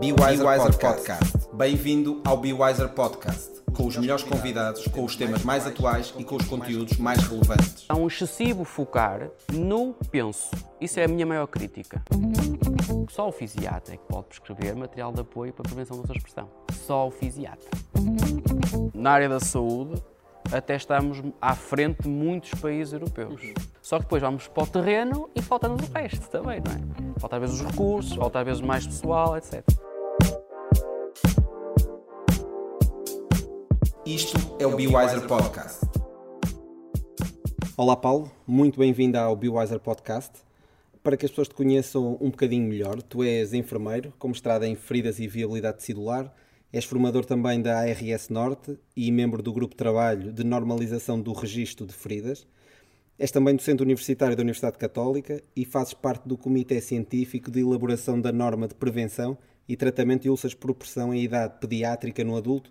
Be Wiser, Podcast. Podcast. Bem-vindo ao Be Wiser Podcast, com os melhores convidados, com os temas mais atuais e com os conteúdos mais relevantes. Há um excessivo focar no penso. Isso é a minha maior crítica. Só o fisiatra é que pode prescrever material de apoio para a prevenção da sua expressão. Só o fisiatra. Na área da saúde, até estamos à frente de muitos países europeus. Só que depois vamos para o terreno e falta-nos o resto também, não é? Falta às vezes os recursos, falta às vezes mais pessoal, etc. Isto é o Be Wiser Podcast. Olá Paulo, muito bem-vindo ao Be Wiser Podcast. Para que as pessoas te conheçam um bocadinho melhor, tu és enfermeiro, com mestrado em feridas e viabilidade celular, És formador também da ARS Norte e membro do grupo de trabalho de normalização do registro de feridas. És também docente universitário da Universidade Católica e fazes parte do Comitê Científico de Elaboração da Norma de Prevenção e Tratamento de Úlceras por Pressão em Idade Pediátrica no Adulto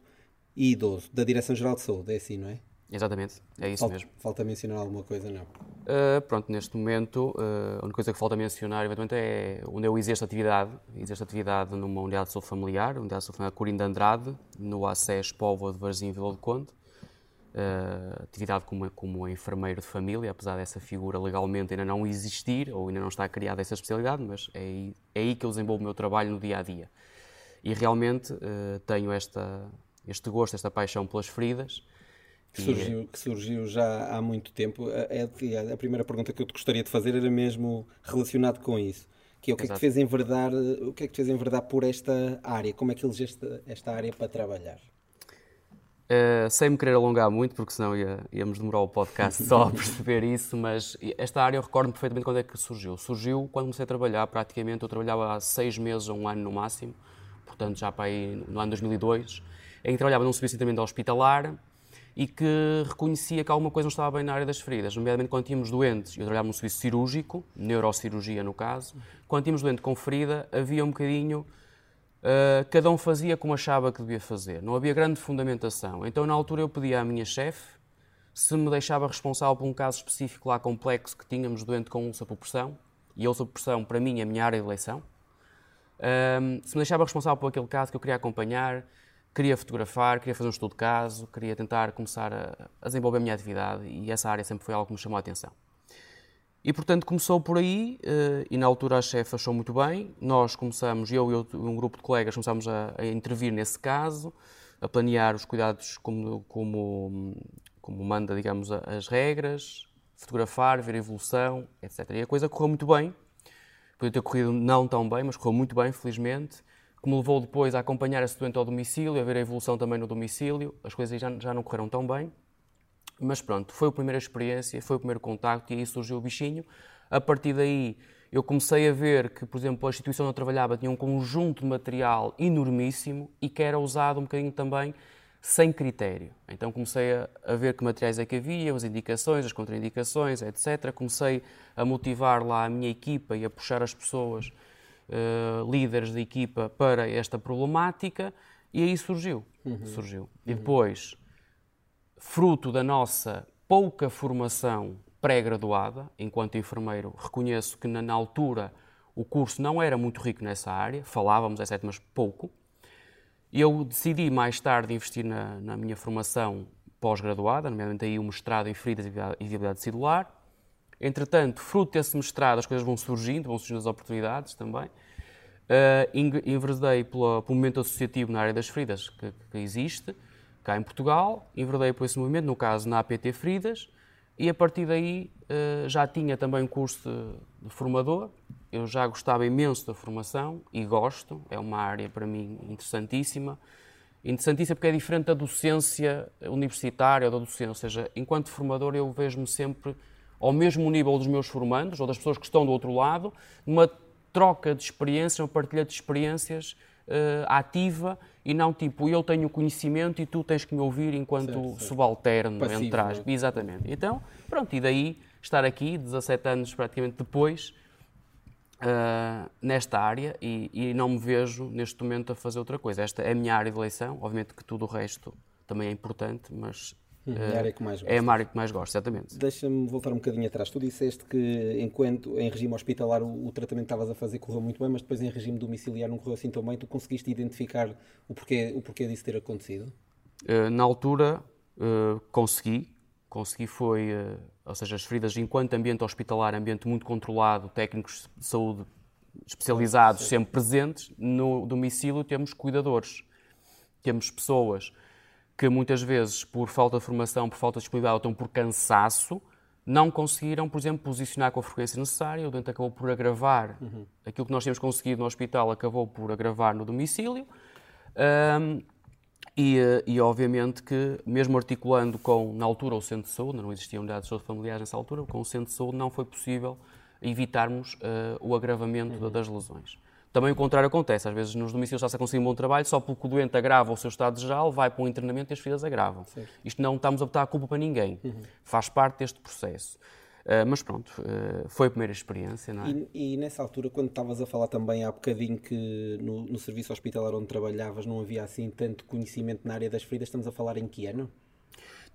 e Idoso, da Direção-Geral de Saúde. É assim, não é? Exatamente, é isso falta, mesmo. Falta mencionar alguma coisa, não? Uh, pronto, neste momento, uh, a única coisa que falta mencionar, eventualmente, é onde eu exerço atividade. Exerço atividade numa unidade de saúde familiar, unidade de saúde familiar Corim de Andrade, no ACES Póvoa de Varzim, Vila do Conde. Uh, atividade como, como enfermeiro de família, apesar dessa figura legalmente ainda não existir, ou ainda não está criada essa especialidade, mas é aí, é aí que eu desenvolvo o meu trabalho no dia a dia. E realmente tenho esta, este gosto, esta paixão pelas feridas que surgiu, que surgiu já há muito tempo. É, é, a primeira pergunta que eu te gostaria de fazer era mesmo relacionado com isso. Que é o que Exato. é que te fez enverdar, o que é que te fez enverdar por esta área? Como é que elegeste esta área para trabalhar? Uh, sem me querer alongar muito, porque senão ia, íamos demorar o podcast só a perceber isso, mas esta área eu recordo perfeitamente quando é que surgiu. Surgiu quando comecei a trabalhar, praticamente, eu trabalhava há seis meses a um ano no máximo, portanto já para aí no ano 2002, em que trabalhava num serviço de hospitalar, e que reconhecia que alguma coisa não estava bem na área das feridas, nomeadamente quando tínhamos doentes, eu trabalhava no serviço cirúrgico, neurocirurgia no caso, quando tínhamos doente com ferida, havia um bocadinho, uh, cada um fazia como achava que devia fazer, não havia grande fundamentação. Então, na altura, eu pedi à minha chefe se me deixava responsável por um caso específico lá complexo que tínhamos doente com úlcera por pressão, e a úlcera por pressão, para mim, é a minha área de eleição, uh, se me deixava responsável por aquele caso que eu queria acompanhar, queria fotografar, queria fazer um estudo de caso, queria tentar começar a, a desenvolver a minha atividade e essa área sempre foi algo que me chamou a atenção. E, portanto, começou por aí, eh, e na altura a chefe achou muito bem. Nós começamos, eu e um grupo de colegas, começámos a, a intervir nesse caso, a planear os cuidados como, como, como manda, digamos, as regras, fotografar, ver a evolução, etc. E a coisa correu muito bem. Podia ter corrido não tão bem, mas correu muito bem, felizmente que me levou depois a acompanhar esse doente ao domicílio, a ver a evolução também no domicílio. As coisas já, já não correram tão bem. Mas pronto, foi a primeira experiência, foi o primeiro contacto e aí surgiu o bichinho. A partir daí, eu comecei a ver que, por exemplo, a instituição onde eu trabalhava tinha um conjunto de material enormíssimo e que era usado um bocadinho também sem critério. Então comecei a, ver que materiais é que havia, as indicações, as contraindicações, etc. Comecei a motivar lá a minha equipa e a puxar as pessoas uh, líderes da equipa para esta problemática e aí surgiu. Uhum. surgiu. E depois, fruto da nossa pouca formação pré-graduada, enquanto enfermeiro, reconheço que na, na, altura o curso não era muito rico nessa área, falávamos, é certo, mas pouco. Eu decidi mais tarde investir na, na minha formação pós-graduada, nomeadamente aí o mestrado em feridas e viabilidade celular, Entretanto, fruto desse mestrado, as coisas vão surgindo, vão surgindo as oportunidades também. Uh, enverdei pelo, pelo movimento associativo na área das feridas que, que, existe, cá em Portugal, enverdei por esse movimento, no caso na APT Feridas, e a partir daí uh, já tinha também um curso de, de, formador. Eu já gostava imenso da formação e gosto, é uma área para mim interessantíssima. Interessantíssima porque é diferente da docência universitária ou da docência, ou seja, enquanto formador eu vejo-me sempre ao mesmo nível dos meus formandos ou das pessoas que estão do outro lado, numa troca de experiências, uma partilha de experiências uh, ativa e não tipo eu tenho conhecimento e tu tens que me ouvir enquanto certo, subalterno, Passivo, entre aspas. Né? Exatamente. Então, pronto, e daí estar aqui, 17 anos praticamente depois, uh, nesta área e, e, não me vejo neste momento a fazer outra coisa. Esta é a minha área de eleição, obviamente que tudo o resto também é importante, mas é a área que mais gosto. É a área que mais gosto, exatamente. Deixa-me voltar um bocadinho atrás. Tu disseste que, enquanto em regime hospitalar o, o tratamento que estavas a fazer correu muito bem, mas depois em regime domiciliar não correu assim tão bem. Tu conseguiste identificar o porquê, o porquê disso ter acontecido? Uh, na altura, uh, consegui. Consegui foi, uh, ou seja, as feridas enquanto ambiente hospitalar, ambiente muito controlado, técnicos de saúde especializados sempre presentes. No domicílio temos cuidadores, temos pessoas que muitas vezes, por falta de formação, por falta de disponibilidade ou então por cansaço, não conseguiram, por exemplo, posicionar com a frequência necessária. O doente acabou por agravar uhum. aquilo que nós tínhamos conseguido no hospital, acabou por agravar no domicílio. Um, e, e, obviamente que, mesmo articulando com, na altura, o centro de saúde, não existiam unidades de saúde familiares nessa altura, com o centro de saúde não foi possível evitarmos uh, o agravamento uhum. das lesões. Também o contrário acontece. Às vezes nos domicílios está-se a conseguir um bom trabalho, só porque o doente agrava o seu estado geral, vai para um internamento e as feridas agravam. Certo. Isto não estamos a botar a culpa para ninguém. Uhum. Faz parte deste processo. Uh, mas pronto, uh, foi a primeira experiência. Não é? e, e, nessa altura, quando estavas a falar também há bocadinho que no, no serviço hospitalar onde trabalhavas não havia assim tanto conhecimento na área das feridas, estamos a falar em que ano?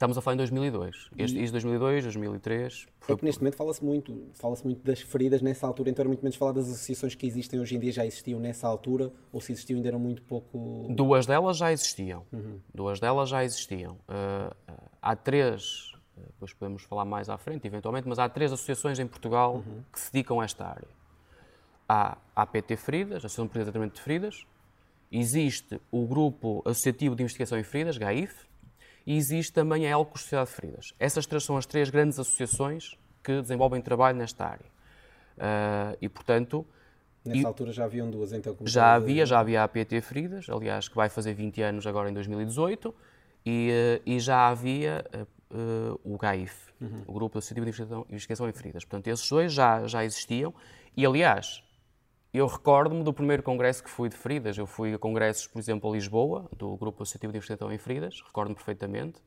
Estamos a falar em 2002. Este, e... 2002, 2003. Foi... É que neste momento fala-se muito, fala-se muito das feridas nessa altura, então era muito menos falar das associações que existem hoje em dia, já existiam nessa altura, ou se existiam ainda eram muito pouco... Duas delas já existiam. Uhum. Duas delas já existiam. Uh, há três, depois podemos falar mais à frente, eventualmente, mas há três associações em Portugal uhum. que se dedicam a esta área. Há a APT Feridas, a Associação de Tratamento de Feridas, existe o Grupo Associativo de Investigação em Feridas, GAIF, e existe também a Elcos Sociedade de Feridas. Essas três são as três grandes associações que desenvolvem trabalho nesta área. Uh, e, portanto... Nessa e, altura já haviam duas, então? Já havia, já havia a APT Feridas, aliás, que vai fazer 20 anos agora em 2018, e, e já havia uh, o GAIF, uhum. o Grupo Associativo de Investigação, Investigação em Feridas. Portanto, esses dois já, já existiam, e, aliás, eu recordo-me do primeiro congresso que fui de feridas. Eu fui a congressos, por exemplo, a Lisboa, do Grupo Associativo de Investigação em Feridas, recordo-me perfeitamente.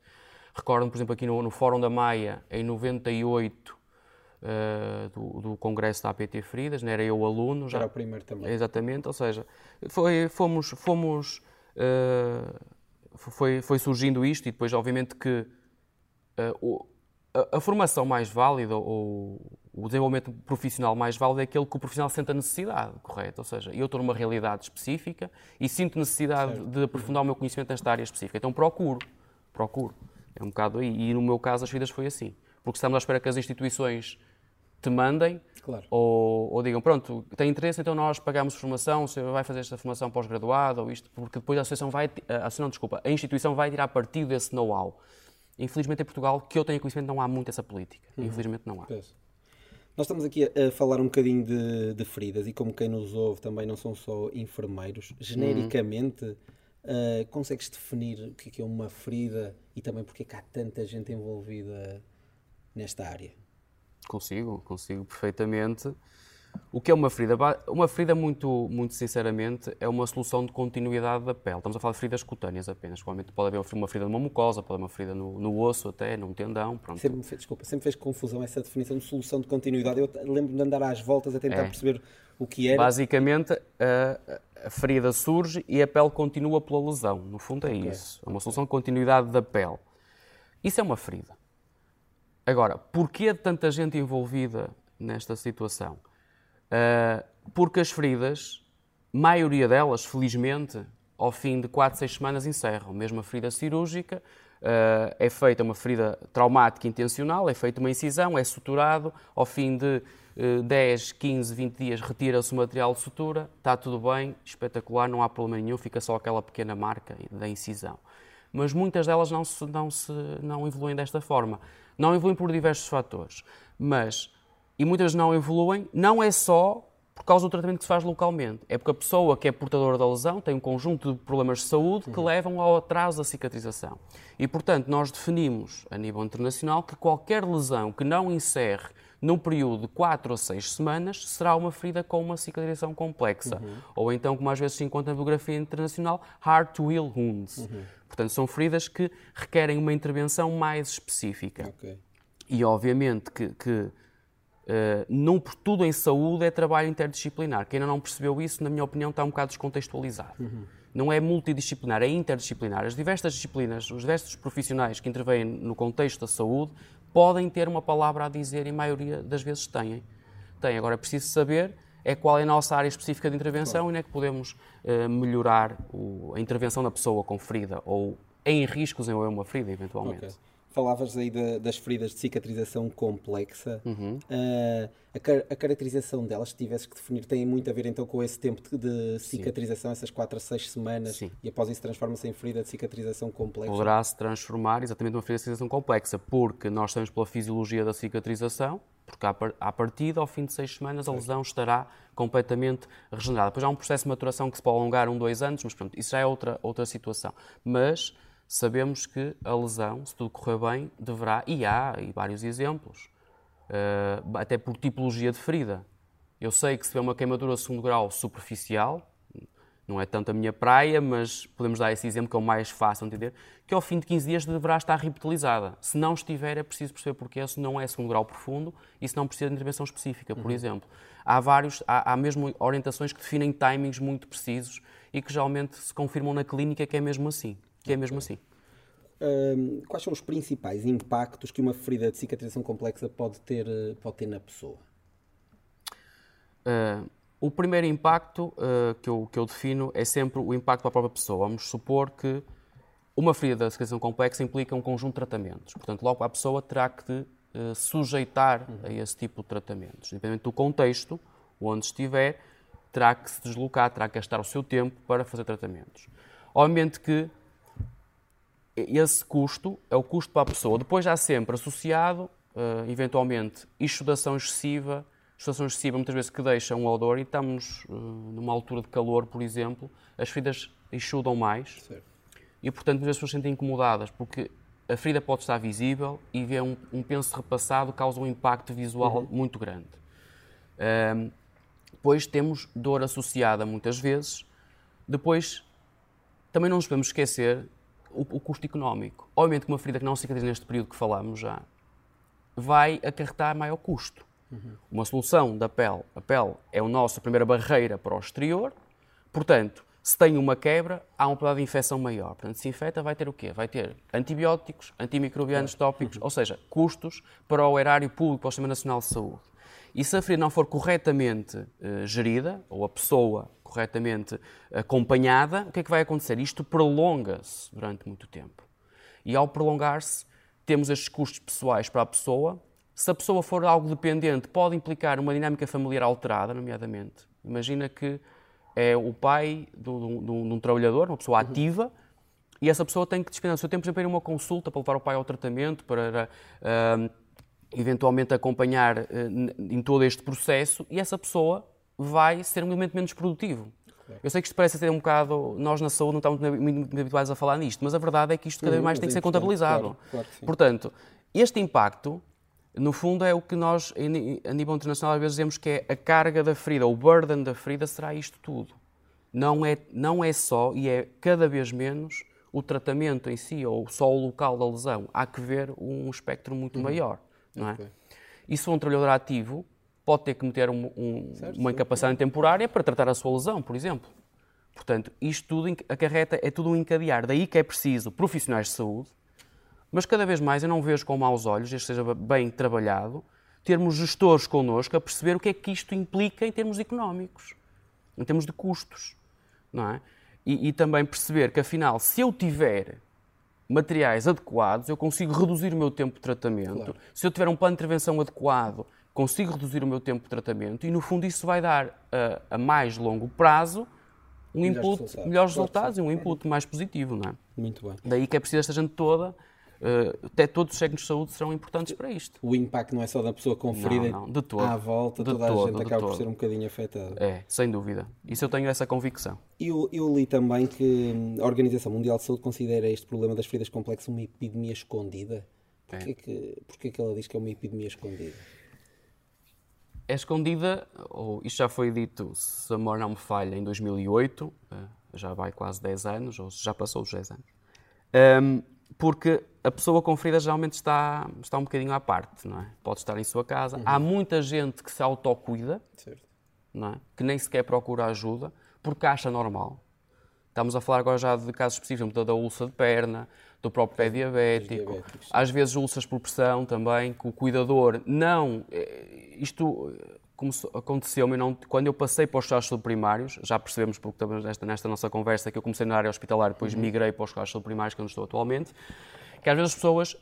Recordo-me, por exemplo, aqui no, no, Fórum da Maia, em 98, uh, eh, do, do, congresso da APT Feridas, não era eu aluno. Já, era o primeiro também. Exatamente, ou seja, foi, fomos, fomos uh, foi, foi surgindo isto e depois, obviamente, que uh, a, a, formação mais válida ou o desenvolvimento profissional mais válido é aquele que o profissional sente a necessidade, correto? Ou seja, eu estou numa realidade específica e sinto necessidade certo. de aprofundar o meu conhecimento nesta área específica. Então procuro, procuro. É um bocado aí. E no meu caso as vidas foi assim. Porque estamos à espera que as instituições te mandem claro. ou, ou, digam, pronto, tem interesse, então nós pagamos formação, você vai fazer esta formação pós-graduada ou isto, porque depois a associação vai, a associação, desculpa, a instituição vai tirar partido desse know-how. Infelizmente em Portugal, que eu tenho conhecimento, não há muito essa política. Uhum. Infelizmente não há. Peço. Nós estamos aqui a, a falar um bocadinho de, de, feridas e como quem nos ouve também não são só enfermeiros, genericamente uhum. uh, consegues definir o que é, que é uma ferida e também porque é que há tanta gente envolvida nesta área? Consigo, consigo perfeitamente. O que é uma ferida? Uma ferida, muito, muito sinceramente, é uma solução de continuidade da pele. Estamos a falar de feridas cutâneas apenas. Provavelmente pode haver uma ferida numa mucosa, pode haver uma ferida no, no osso até, num tendão. Pronto. Sempre me fez, desculpa, sempre fez confusão essa definição de solução de continuidade. Eu lembro de andar às voltas a tentar é. perceber o que era. Basicamente, a, a, ferida surge e a pele continua pela lesão. No fundo é okay. isso. É uma solução de continuidade da pele. Isso é uma ferida. Agora, porquê tanta gente envolvida nesta situação? Uh, porque as feridas, maioria delas, felizmente, ao fim de 4, 6 semanas encerram. Mesmo a ferida cirúrgica, uh, é feita uma ferida traumática intencional, é feita uma incisão, é suturado, ao fim de uh, 10, 15, 20 dias retira-se o material de sutura, está tudo bem, espetacular, não há problema nenhum, fica só aquela pequena marca da incisão. Mas muitas delas não, se, não, se, não evoluem desta forma. Não evoluem por diversos fatores, mas e muitas não evoluem, não é só por causa do tratamento que se faz localmente. É porque a pessoa que é portadora da lesão tem um conjunto de problemas de saúde que uhum. levam ao atraso da cicatrização. E, portanto, nós definimos, a nível internacional, que qualquer lesão que não encerre num período de 4 ou 6 semanas será uma ferida com uma cicatrização complexa. Uhum. Ou então, como às vezes se encontra na biografia internacional, hard to heal wounds. Uhum. Portanto, são feridas que requerem uma intervenção mais específica. Okay. E, obviamente, que, que Uh, não por tudo em saúde é trabalho interdisciplinar. Quem ainda não percebeu isso, na minha opinião, está um bocado descontextualizado. Uhum. Não é multidisciplinar, é interdisciplinar. As diversas disciplinas, os diversos profissionais que intervêm no contexto da saúde podem ter uma palavra a dizer e a maioria das vezes têm. Tem. Agora é preciso saber é qual é a nossa área específica de intervenção claro. e onde é que podemos uh, melhorar o, a intervenção da pessoa com ferida ou em riscos em uma ferida, eventualmente. Okay. Falavas aí de, das feridas de cicatrização complexa. Uhum. Uh, a, a, caracterização delas, se tivesses que definir, tem muito a ver então com esse tempo de, cicatrização, Sim. essas 4 a 6 semanas, Sim. e após isso transforma-se em ferida de cicatrização complexa? Poderá se transformar exatamente numa ferida de cicatrização complexa, porque nós estamos pela fisiologia da cicatrização, porque à partida, ao fim de seis semanas, a lesão estará completamente regenerada. Depois há um processo de maturação que se pode alongar um, dois anos, mas pronto, isso já é outra, outra situação. Mas sabemos que a lesão, se tudo correr bem, deverá, e há e vários exemplos, uh, até por tipologia de ferida. Eu sei que se tiver uma queimadura segundo grau superficial, não é tanto a minha praia, mas podemos dar esse exemplo que é o mais fácil de entender, que ao fim de 15 dias deverá estar revitalizada. Se não estiver, é preciso perceber porque se não é segundo grau profundo e se não precisa de intervenção específica, por uhum. exemplo. Há vários, há, há mesmo orientações que definem timings muito precisos e que geralmente se confirmam na clínica que é mesmo assim que é mesmo assim. Um, quais são os principais impactos que uma ferida de cicatrização complexa pode ter, eh, pode ter na pessoa? Uh, o primeiro impacto uh, que, eu, que eu defino é sempre o impacto para a própria pessoa. Vamos supor que uma ferida de cicatrização complexa implica um conjunto de tratamentos. Portanto, logo a pessoa terá que uh, sujeitar uhum. a esse tipo de tratamentos. Independente do contexto onde estiver, terá que se deslocar, terá que gastar o seu tempo para fazer tratamentos. Obviamente que esse custo é o custo para a pessoa. Depois há sempre associado, uh, eventualmente, exudação excessiva, exudação excessiva muitas vezes que deixa um odor e estamos uh, numa altura de calor, por exemplo, as feridas exudam mais certo. e, portanto, muitas pessoas se sentem incomodadas porque a ferida pode estar visível e ver um, um penso repassado causa um impacto visual uhum. muito grande. Uh, depois temos dor associada muitas vezes. Depois, também não nos podemos esquecer o, o custo económico. Obviamente que uma ferida que não cicatriza neste período que falamos já vai acarretar maior custo. Uhum. Uma solução da pele, a pele é a nossa primeira barreira para o exterior, portanto, se tem uma quebra, há uma probabilidade de infecção maior. Portanto, se infecta, vai ter o quê? Vai ter antibióticos, antimicrobianos tópicos, uhum. ou seja, custos para o erário público, para o Sistema Nacional de Saúde. E se a ferida não for corretamente uh, gerida, ou a pessoa corretamente acompanhada, o que é que vai acontecer? Isto prolonga-se durante muito tempo. E ao prolongar-se, temos estes custos pessoais para a pessoa. Se a pessoa for algo dependente, pode implicar uma dinâmica familiar alterada, nomeadamente. Imagina que é o pai de um trabalhador, uma pessoa ativa, e essa pessoa tem que despender o seu tempo, por exemplo, uma consulta para levar o pai ao tratamento, para uh, eventualmente acompanhar uh, em todo este processo, e essa pessoa vai ser um elemento menos produtivo. Eu sei que isto parece ser um bocado. Nós na saúde não estamos muito habituados a falar nisto, mas a verdade é que isto cada vez mais tem que ser contabilizado. Claro, claro Portanto, este impacto, no fundo, é o que nós, a nível internacional, às vezes dizemos que é a carga da ferida, o burden da ferida será isto tudo. Não é, não é só, e é cada vez menos, o tratamento em si, ou só o local da lesão. Há que ver um espectro muito uhum. maior. Não é? Okay. E se um trabalhador ativo pode ter que meter um, um, certo, uma incapacidade temporária para tratar a sua lesão, por exemplo. Portanto, isto tudo acarreta, é tudo um encadear. Daí que é preciso profissionais de saúde, mas cada vez mais eu não vejo com maus olhos, este seja bem trabalhado, termos gestores connosco a perceber o que é que isto implica em termos económicos, em termos de custos, não é? E, e também perceber que, afinal, se eu tiver materiais adequados, eu consigo reduzir o meu tempo de tratamento. Claro. Se eu tiver um plano de intervenção adequado consigo reduzir o meu tempo de tratamento e, no fundo, isso vai dar a, a mais longo prazo um melhores input, resultados. melhores resultados e um input mais positivo, não é? Muito bem. Daí que é preciso esta gente toda, uh, até todos os técnicos de saúde serão importantes para isto. O impacto não é só da pessoa com ferida não, não, de todo. à volta, de toda todo, a gente acaba todo. por ser um bocadinho afetada. É, sem dúvida. Isso eu tenho essa convicção. Eu, eu li também que hum, a Organização Mundial de Saúde considera este problema das feridas complexas uma epidemia escondida. Porquê, é. que, porquê que ela diz que é uma epidemia escondida? É escondida, ou isto já foi dito, se a memória não me falha, em 2008, eh, já vai quase 10 anos, ou já passou os 10 anos. Um, porque a pessoa com feridas geralmente está, está um bocadinho à parte, não é? Pode estar em sua casa. Uhum. Há muita gente que se autocuida, certo. não é? que nem sequer procura ajuda, porque acha normal. Estamos a falar agora já de casos específicos, da úlcera de perna, do próprio pé diabético, às vezes úlceras por pressão também, que o cuidador não... Eh, isto aconteceu-me quando eu passei para os cuidados primários, já percebemos porque estamos nesta, nesta nossa conversa que eu comecei na área hospitalar, depois uhum. migrei para os cuidados primários, que é onde estou atualmente, que às vezes as pessoas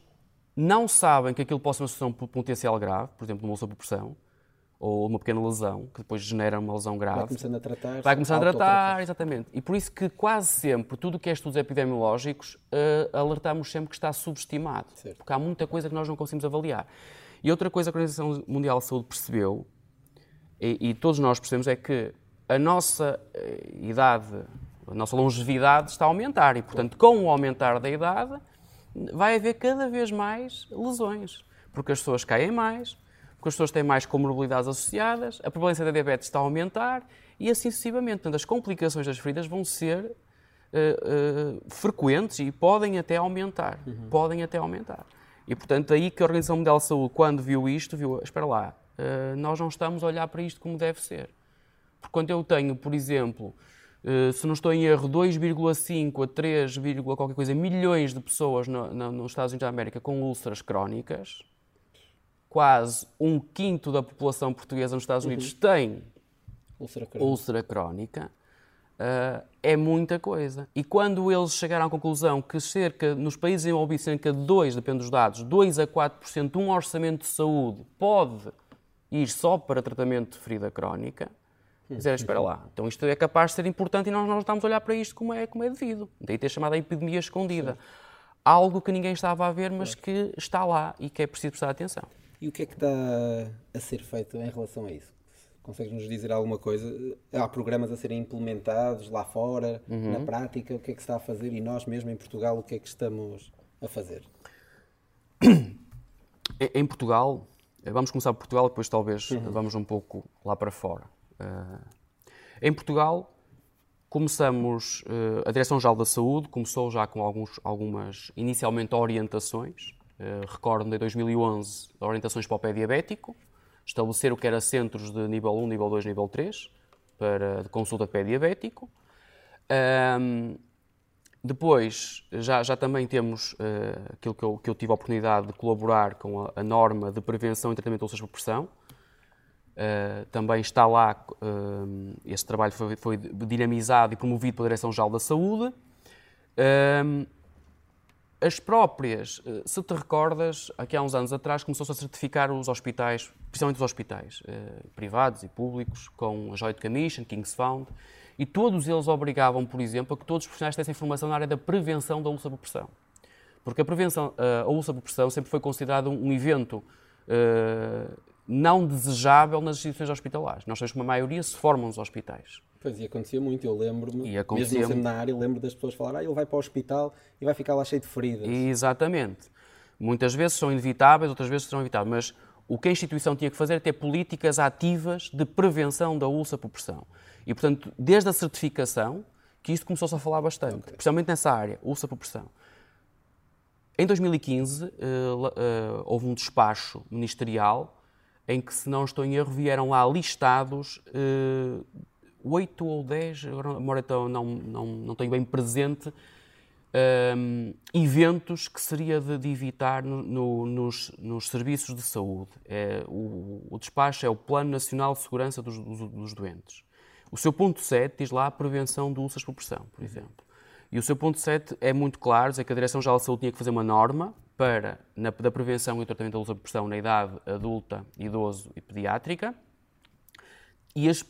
não sabem que aquilo possa ser uma situação potencial grave, por exemplo, uma úlcera por pressão, ou uma pequena lesão, que depois genera uma lesão grave. Vai começando a tratar. Vai começando a tratar, exatamente. E por isso que quase sempre, tudo o que é estudos epidemiológicos, uh, alertamos sempre que está subestimado. Certo. Porque há muita coisa que nós não conseguimos avaliar. E outra coisa que a Organização Mundial de Saúde percebeu, e, e todos nós percebemos, é que a nossa uh, idade, a nossa longevidade está a aumentar. E, portanto, com o aumentar da idade, vai haver cada vez mais lesões. Porque as pessoas caem mais, porque as pessoas têm mais comorbilidades associadas, a prevalência da diabetes está a aumentar e assim sucessivamente. Portanto, as complicações das feridas vão ser uh, uh, frequentes e podem até aumentar. Uhum. Podem até aumentar. E, portanto, aí que a Organização Mundial de Saúde, quando viu isto, viu, espera lá, uh, nós não estamos a olhar para isto como deve ser. Porque quando eu tenho, por exemplo, se não estou em erro, 2,5 a 3, qualquer coisa, milhões de pessoas no, no, nos Estados Unidos da América com úlceras crónicas, quase um quinto da população portuguesa nos Estados Unidos uhum. tem úlcera crónica, úlcera crónica uh, é muita coisa. E quando eles chegaram à conclusão que cerca, nos países envolvidos, cerca de 2, depende dos dados, 2 a 4% de um orçamento de saúde pode ir só para tratamento de ferida crónica, dizer, espera lá, então isto é capaz de ser importante e nós não estamos a olhar para isto como é, como é devido. Daí ter chamado a epidemia escondida. Sim. Algo que ninguém estava a ver, mas que está lá e que é preciso prestar atenção. E o que é que está a ser feito em relação a isso? Consegues-nos dizer alguma coisa? Há programas a serem implementados lá fora, uhum. na prática? O que é que se está a fazer? E nós mesmo em Portugal, o que é que estamos a fazer? Em Portugal, vamos começar por Portugal, depois talvez uhum. vamos um pouco lá para fora. Uh, em Portugal, começamos, uh, a Direção-Geral da Saúde começou já com alguns, algumas, inicialmente, orientações eh, recordo de 2011 orientações para o pé diabético, estabelecer o que era centros de nível 1, nível 2, nível 3 para de consulta de pé diabético. Um, depois, já, já também temos uh, aquilo que eu, que eu, tive a oportunidade de colaborar com a, a norma de prevenção e tratamento de úlceras por pressão. Uh, também está lá, uh, esse trabalho foi, foi, dinamizado e promovido pela Direção-Geral da Saúde as próprias, eh, se te recordas, aqui há uns anos atrás começou-se a certificar os hospitais, principalmente os hospitais eh, privados e públicos, com a Joint Commission, King's Found, e todos eles obrigavam, por exemplo, a que todos os profissionais tivessem informação na área da prevenção da úlcera por pressão. Porque a prevenção, eh, a úlcera por pressão sempre foi considerado um evento não desejável nas instituições hospitalares. Nós que uma maioria se formam nos hospitais. Pois, e acontecia muito, eu lembro-me, mesmo sendo na área, lembro das pessoas falar, ah, ele vai para o hospital e vai ficar lá cheio de feridas. Exatamente. Muitas vezes são inevitáveis, outras vezes serão evitáveis, mas o que a instituição tinha que fazer é ter políticas ativas de prevenção da úlcera por pressão. E, portanto, desde a certificação, que isto começou-se a falar bastante, okay. especialmente nessa área, úlcera por pressão. Em 2015, uh, uh, houve um despacho ministerial em que, se não estou em erro, vieram lá listados uh, oito ou dez, agora a memória não, não, não tenho bem presente, um, eventos que seria de, de evitar no, no, nos, nos, serviços de saúde. É, o, o, despacho é o Plano Nacional de Segurança dos, dos, dos, Doentes. O seu ponto 7 diz lá a prevenção de úlceras por pressão, por exemplo. E o seu ponto 7 é muito claro, diz que a Direção-Geral de Saúde tinha que fazer uma norma para, na, da prevenção e tratamento da úlcera por pressão na idade adulta, idoso e pediátrica, e as,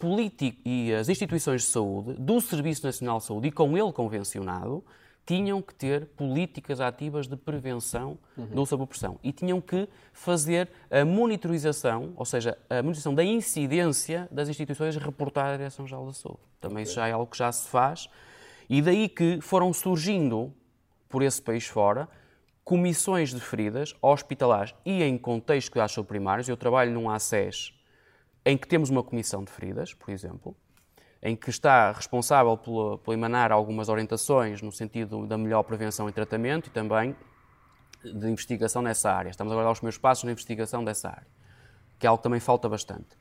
e as instituições de saúde, do Serviço Nacional de Saúde e com ele convencionado, tinham que ter políticas ativas de prevenção uhum. da úlcera pressão e tinham que fazer a monitorização, ou seja, a monitorização da incidência das instituições reportar à Direção-Geral da Saúde. Também okay. isso já é algo que já se faz. E daí que foram surgindo, por esse país fora, comissões de feridas hospitalares e em contexto de cuidados primários. Eu trabalho num ACES em que temos uma comissão de feridas, por exemplo, em que está responsável por, emanar algumas orientações no sentido da melhor prevenção e tratamento e também de investigação nessa área. Estamos agora a dar os primeiros passos na investigação dessa área, que é algo que também falta bastante.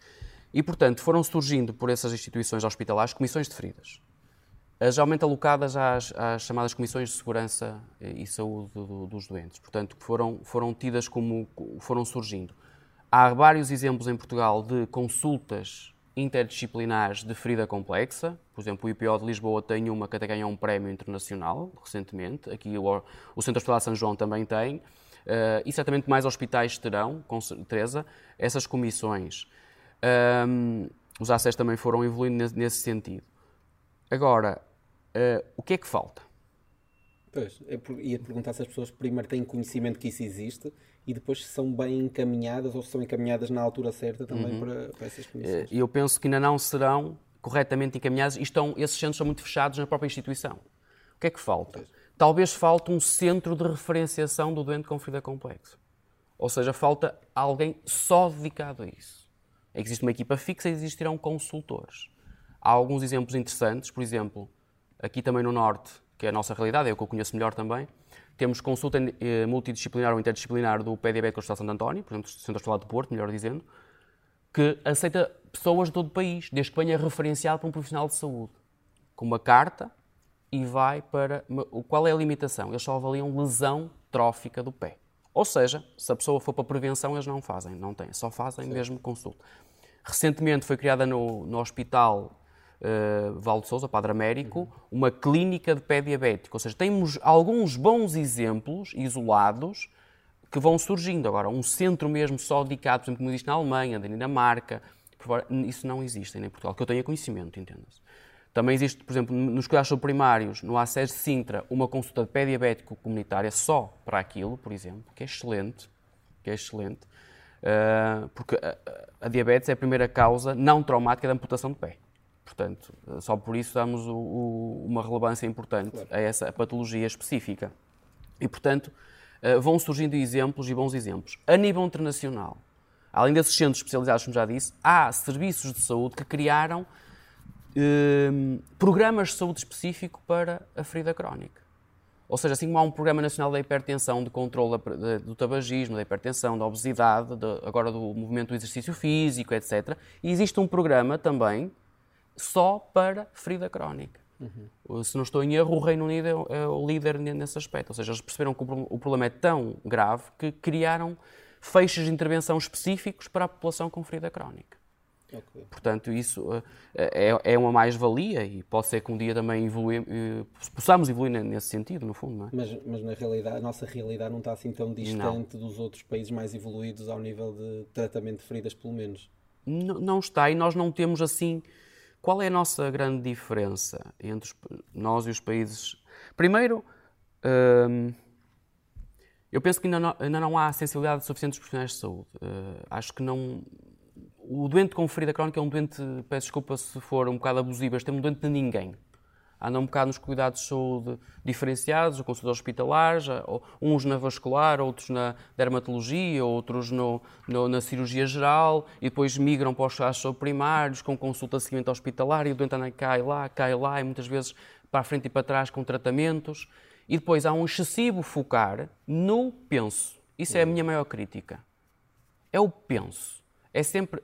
E, portanto, foram surgindo por essas instituições hospitalares comissões de feridas, geralmente alocadas às, às chamadas comissões de segurança e saúde do, dos doentes. Portanto, foram, foram tidas como foram surgindo. Há vários exemplos em Portugal de consultas interdisciplinares de ferida complexa. Por exemplo, o IPO de Lisboa tem uma que até ganhou um prémio internacional recentemente. Aqui o, o Centro Hospitalar São João também tem. Uh, e certamente mais hospitais terão, com certeza, essas comissões. Um, os ACES também foram evoluindo nesse, sentido. Agora, uh, o que é que falta? Pois, eu ia perguntar se as pessoas primeiro têm conhecimento que isso existe e depois se são bem encaminhadas ou se são encaminhadas na altura certa também uhum. para, para essas comissões. Eu penso que ainda não serão corretamente encaminhadas e estão, esses centros são muito fechados na própria instituição. O que é que falta? Pois. Talvez falte um centro de referenciação do doente com ferida complexa. Ou seja, falta alguém só dedicado a isso. Existe uma equipa fixa e existirão consultores. Há alguns exemplos interessantes, por exemplo, aqui também no Norte, que é a nossa realidade, é o que eu conheço melhor também, temos consulta eh, multidisciplinar ou interdisciplinar do pé diabético Hospital Santo António, por exemplo, Centro Hospitalar de Porto, melhor dizendo, que aceita pessoas de todo o país, desde que venha referenciado por um profissional de saúde, com uma carta e vai para. Qual é a limitação? Eles só avaliam lesão trófica do pé. Ou seja, se a pessoa for para prevenção, eles não fazem, não têm, só fazem Sim. mesmo consulta. Recentemente foi criada no, no Hospital uh, Val de Souza, Padre Américo, uma clínica de pé diabético. Ou seja, temos alguns bons exemplos isolados que vão surgindo. Agora, um centro mesmo só dedicado, por exemplo, como existe na Alemanha, na Dinamarca, isso não existe em Portugal, que eu tenha conhecimento, entenda-se. Também existe, por exemplo, nos cuidados primários, no ACES Sintra, uma consulta de pé diabético comunitária só para aquilo, por exemplo, que é excelente, que é excelente, uh, porque a, diabetes é a primeira causa não traumática da amputação de pé. Portanto, só por isso damos o, o, uma relevância importante claro. a essa patologia específica. E, portanto, uh, vão surgindo exemplos e bons exemplos. A nível internacional, além desses centros especializados, como já disse, há serviços de saúde que criaram uh, programas de saúde específico para a ferida crónica. Ou seja, assim como há um Programa Nacional da Hipertensão, de controle do tabagismo, da hipertensão, da obesidade, de, agora do movimento do exercício físico, etc., e existe um programa também só para ferida crónica. Uhum. Se não estou em erro, o Reino Unido é, é o líder nesse aspecto. Ou seja, eles perceberam que o problema é tão grave que criaram feixes de intervenção específicos para a população com ferida crónica. Okay. Portanto, isso eh, é, é uma mais-valia e pode ser que um dia também evoluir, eh, possamos evoluir nesse sentido, no fundo. É? Mas, mas, na realidade, a nossa realidade não está assim tão distante não. dos outros países mais evoluídos ao nível de tratamento de feridas, pelo menos. Não, não está e nós não temos assim qual é a nossa grande diferença entre nós e os países? Primeiro, hum, eu penso que ainda não, ainda não há sensibilidade suficiente dos profissionais de saúde. Uh, acho que não. O doente com ferida crónica é um doente, peço desculpa se for um bocado abusivo, este é um doente de ninguém andam um bocado nos cuidados de saúde diferenciados, os consultores hospitalares, uns na vascular, outros na dermatologia, outros no, no, na cirurgia geral, e depois migram para os cuidados primários com consulta de seguimento hospitalar, e o doente anda cai lá, cai lá, e muitas vezes para a frente e para trás com tratamentos. E depois há um excessivo focar no penso. Isso é a minha maior crítica. É o penso. É sempre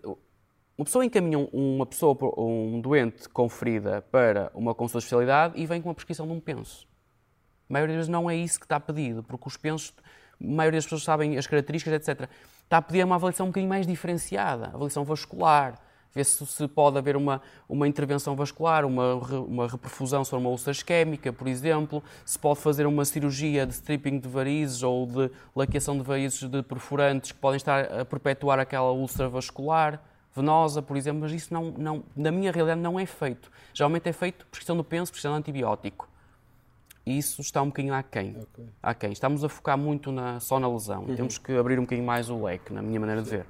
uma pessoa encaminha uma pessoa, um doente com ferida para uma consulta de especialidade e vem com uma prescrição de um penso. A maioria das vezes não é isso que está pedido, porque os pensos, a maioria das pessoas sabem as características, etc. Está a pedir uma avaliação um bocadinho mais diferenciada, avaliação vascular, ver se, se pode haver uma, uma intervenção vascular, uma, uma reperfusão sobre uma úlcera isquémica, por exemplo, se pode fazer uma cirurgia de stripping de varizes ou de laqueação de varizes de perfurantes que podem estar a perpetuar aquela úlcera vascular venosa, por exemplo, mas isso não, não, na minha realidade não é feito. Geralmente é feito prescrição do penso, prescrição de antibiótico. E isso está um bocadinho aquém. Okay. aquém. Estamos a focar muito na, só na lesão. Uhum. Temos que abrir um bocadinho mais o leque, na minha maneira Sim. de ver.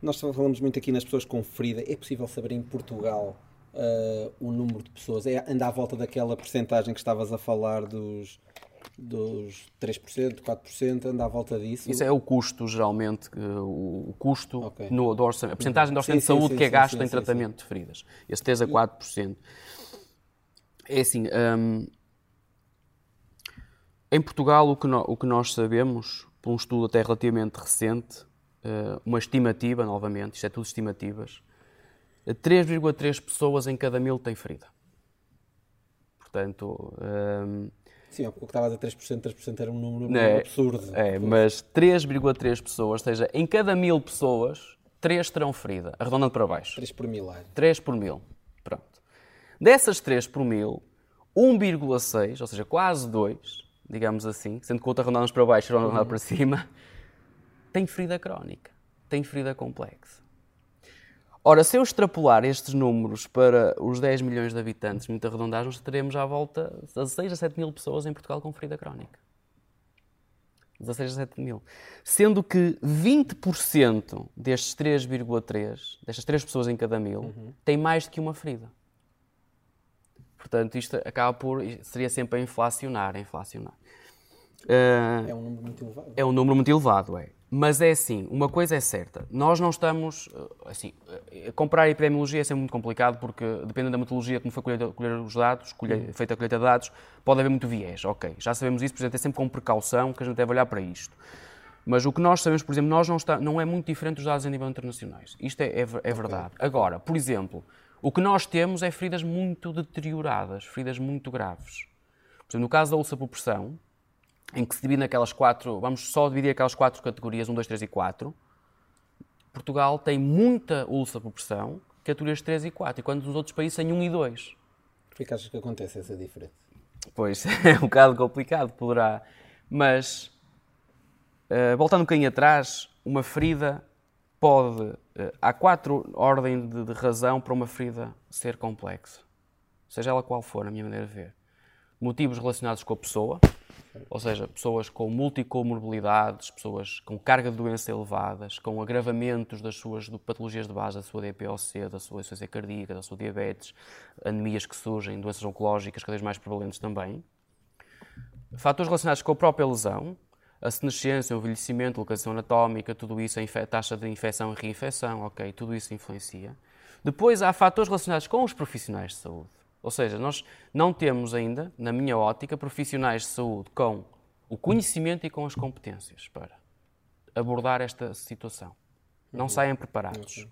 Nós falamos muito aqui nas pessoas com ferida. É possível saber em Portugal uh, o número de pessoas? É, anda à volta daquela porcentagem que estavas a falar dos dos 3%, 4%, anda à volta disso. Isso é o custo, geralmente, o custo Ok. no, do orçamento, a porcentagem do orçamento Sim, de saúde sim, que é sim, em tratamento de feridas. Esse 3 a 4%. É assim, hum, em Portugal o que, no- o que nós sabemos, por um estudo até relativamente recente, eh, uma estimativa, novamente, isto é tudo estimativas, eh, 3,3 pessoas em cada mil têm ferida. Portanto, hum, Sim, o que estava a dizer 3%, 3% era um número É, absurdo. É, mas 3,3 pessoas, ou seja, em cada mil pessoas, 3 terão ferida, arredondando para baixo. 3 por milar. 3 por mil. Pronto. Dessas 3 por mil, 1,6, ou seja, quase 2, digamos assim, sendo que o outro arredondamos para baixo e arredondamos para cima, tem ferida crónica, tem ferida complexa. Ora, se eu extrapolar estes números para os 10 milhões de habitantes, muito arredondados, nós teremos à volta de 16 a 7 mil pessoas em Portugal com ferida crónica. 16 a 7 mil. Sendo que 20% destes 3,3, destas 3 pessoas em cada mil, têm mais do que uma ferida. Portanto, isto acaba por. seria sempre a inflacionar, a inflacionar. Ah, É um número muito elevado. é um número muito elevado, é. Mas é assim, uma coisa é certa, nós não estamos, eh, assim, eh, comparar a epidemiologia é sempre muito complicado porque dependendo da metodologia como foi colher, colher os dados, colher, feita a colheita de dados, pode haver muito viés, ok. Já sabemos isso, portanto é sempre com precaução que a gente deve olhar para isto. Mas o que nós sabemos, por exemplo, nós não, está, não é muito diferente dos dados a nível internacionais. Isto é, é, é verdade. Agora, por exemplo, o que nós temos é feridas muito deterioradas, feridas muito graves. Por exemplo, no caso da úlcera por pressão, em que se divide naquelas quatro, vamos só dividir aquelas quatro categorias, 1, 2, 3 e 4. Portugal tem muita úlcera por pressão, categorias 3 e 4, enquanto os outros países têm 1 e 2. Por que é que achas que acontece essa diferença? Pois, é um bocado complicado, poderá. Mas, eh, voltando um bocadinho atrás, uma ferida pode. eh, há quatro ordens de, de razão para uma ferida ser complexa. Seja ela qual for, na minha maneira de ver. Motivos relacionados com a pessoa, ou seja, pessoas com multicomorbilidades, pessoas com carga de doença elevadas, com agravamentos das suas patologias de base, da sua DPOC, da sua insuficiência cardíaca, da sua diabetes, anemias que surgem, doenças oncológicas cada vez mais prevalentes também. Fatores relacionados com a própria lesão, a senescência, o envelhecimento, localização anatómica, tudo isso, a taxa de infecção e reinfecção, ok, tudo isso influencia. Depois há fatores relacionados com os profissionais de saúde. Ou seja, nós não temos ainda, na minha ótica, profissionais de saúde com o conhecimento e com as competências para abordar esta situação. Não saem preparados.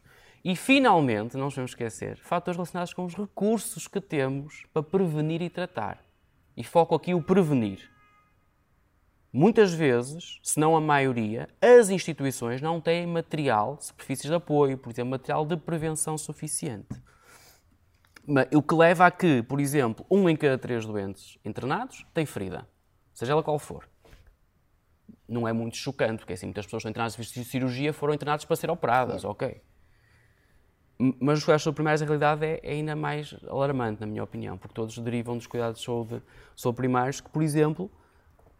E, finalmente, não nos podemos esquecer, fatores relacionados com os recursos que temos para prevenir e tratar. E foco aqui o prevenir. Muitas vezes, se não a maioria, as instituições não têm material, superfícies de apoio, por exemplo, material de prevenção suficiente. O que leva a que, por exemplo, um em cada três doentes internados tem ferida, seja ela qual for. Não é muito chocante, porque assim, muitas pessoas que estão internadas de cirurgia foram internadas para ser operadas, ok. Mas os cuidados saúde primários, na realidade, é, é ainda mais alarmante, na minha opinião, porque todos derivam dos cuidados saúde, saúde primários, que, por exemplo,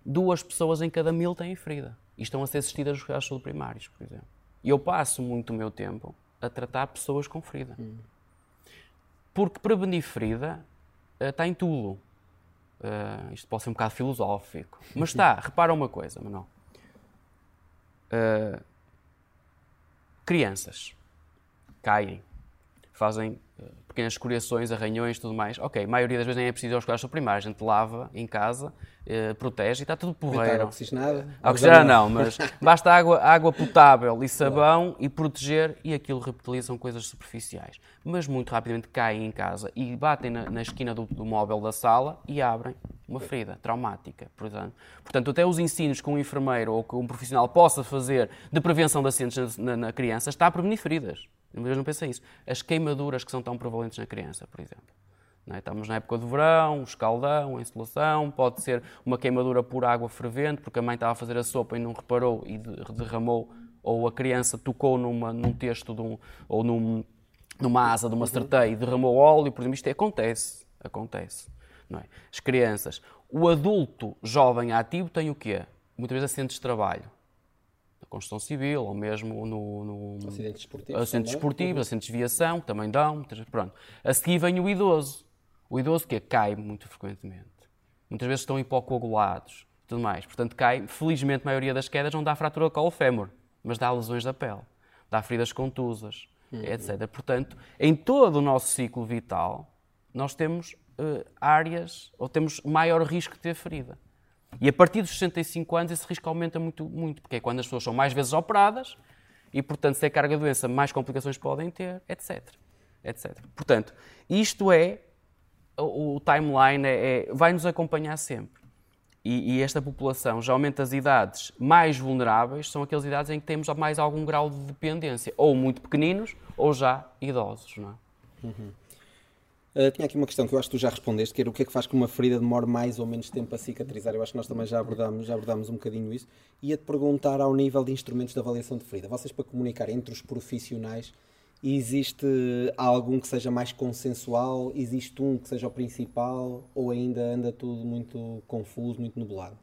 duas pessoas em cada mil têm ferida e estão a ser assistidas nos cuidados saúde primários, por exemplo. E eu passo muito o meu tempo a tratar pessoas com ferida. Porque prevenir ferida eh, está em tudo. Eh, isto pode ser um bocado filosófico. Mas está, repara uma coisa, Manuel. Eh, crianças caem, fazem pequenas escoriações, arranhões, tudo mais. Ok, a maioria das vezes nem é preciso ir aos cuidados primários. A gente lava em casa, eh, protege e está tudo porreiro. oxigenada? A oxigenar não, mas basta água, água potável e sabão e proteger e aquilo repetilia são coisas superficiais. Mas muito rapidamente caem em casa e batem na, na esquina do, do móvel da sala e abrem uma ferida traumática. Portanto, portanto, até os ensinos que um enfermeiro ou que um profissional possa fazer de prevenção de acidentes na, na- na criança está a prevenir feridas. Mas não pensa isso. As queimaduras que são tão prevalentes na criança, por exemplo. é? Estamos na época do verão, escaldão, a insolação, pode ser uma queimadura por água fervente, porque a mãe estava a fazer a sopa e não reparou e de- derramou, ou a criança tocou numa, num texto de um, ou num, numa asa de uma certeia e derramou óleo, por exemplo, isto acontece, acontece. Não é? As crianças. O adulto jovem ativo tem o quê? Muitas vezes acidentes de trabalho. Construção civil, ou mesmo no, no, Acidentes esportivos acidentes esportivos, acidentes de viação, que também dão, pronto. A seguir vem o idoso. O idoso que cai muito frequentemente. Muitas vezes estão hipocoagulados. tudo mais. Portanto, cai, felizmente, a maioria das quedas não dá fratura colo fémur, mas dá lesões da pele, dá feridas contusas, uhum. etc. Portanto, em todo o nosso ciclo vital, nós temos uh, áreas, ou temos maior risco de ter ferida. E a partir dos 65 anos esse risco aumenta muito, muito, porque é quando as pessoas são mais vezes operadas e, portanto, se é carga de doença, mais complicações podem ter, etc. etc. Portanto, isto é, o, o timeline é, é, vai nos acompanhar sempre. E, e, esta população, geralmente as idades mais vulneráveis, são aquelas idades em que temos mais algum grau de dependência, ou muito pequeninos, ou já idosos, não é? Uhum. Uh, tinha aqui uma questão que eu acho que tu já respondeste, que era o que é que faz que uma ferida demore mais ou menos tempo a cicatrizar. Eu acho que nós também já abordámos, já abordámos um bocadinho isso. Ia-te perguntar ao nível de instrumentos de avaliação de ferida. Vocês, para comunicar entre os profissionais, existe algum que seja mais consensual? Existe um que seja o principal? Ou ainda anda tudo muito confuso, muito nublado?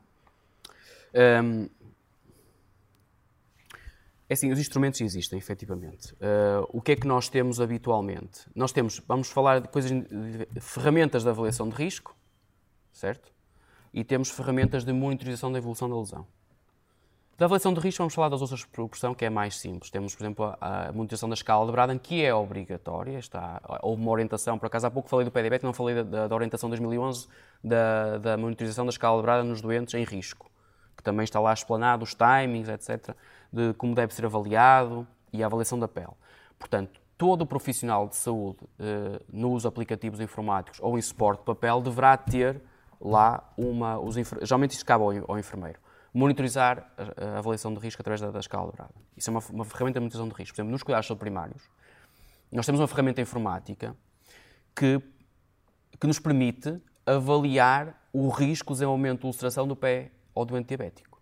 Um, é assim, os instrumentos existem, efetivamente. Uh, o que é que nós temos habitualmente? Nós temos, vamos falar de coisas, de ferramentas de avaliação de risco, certo? E temos ferramentas de monitorização da evolução da lesão. Da avaliação de risco, vamos falar das outras proporção, que é mais simples. Temos, por exemplo, a, a monitorização da escala de Braden, que é obrigatória. Está, houve uma orientação, por acaso há pouco falei do PDB, não falei da, da, orientação de 2011 da, da monitorização da escala de Braden nos doentes em risco, que também está lá explanado, os timings, etc de como deve ser avaliado e a avaliação da pele. Portanto, todo o profissional de saúde eh, nos aplicativos informáticos ou em suporte de papel deverá ter lá uma. Os, geralmente isto cabe ao, ao enfermeiro. Monitorizar a, a, avaliação de risco através da, da escala de Brada. Isso é uma, uma, ferramenta de monitorização de risco. Por exemplo, nos cuidados subprimários, nós temos uma ferramenta informática que, que nos permite avaliar o risco de desenvolvimento de ulceração do pé ao doente diabético.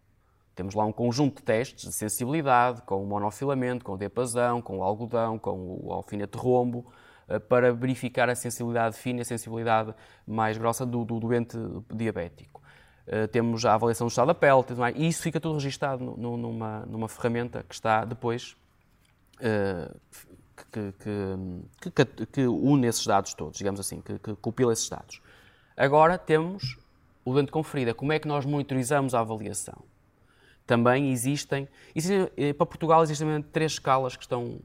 Temos lá um conjunto de testes de sensibilidade, com o monofilamento, com o diapasão, com o algodão, com o alfinete rombo, eh, para verificar a sensibilidade fina e a sensibilidade mais grossa do, do doente diabético. Uh, temos a avaliação do estado da pele, e isso fica tudo registado numa, numa ferramenta que está depois uh, que, que, que, que, une esses dados todos, digamos assim, que, que compila esses dados. Agora temos o doente com ferida. Como é que nós monitorizamos a avaliação? Também existem, existem eh, para Portugal existem três escalas que estão,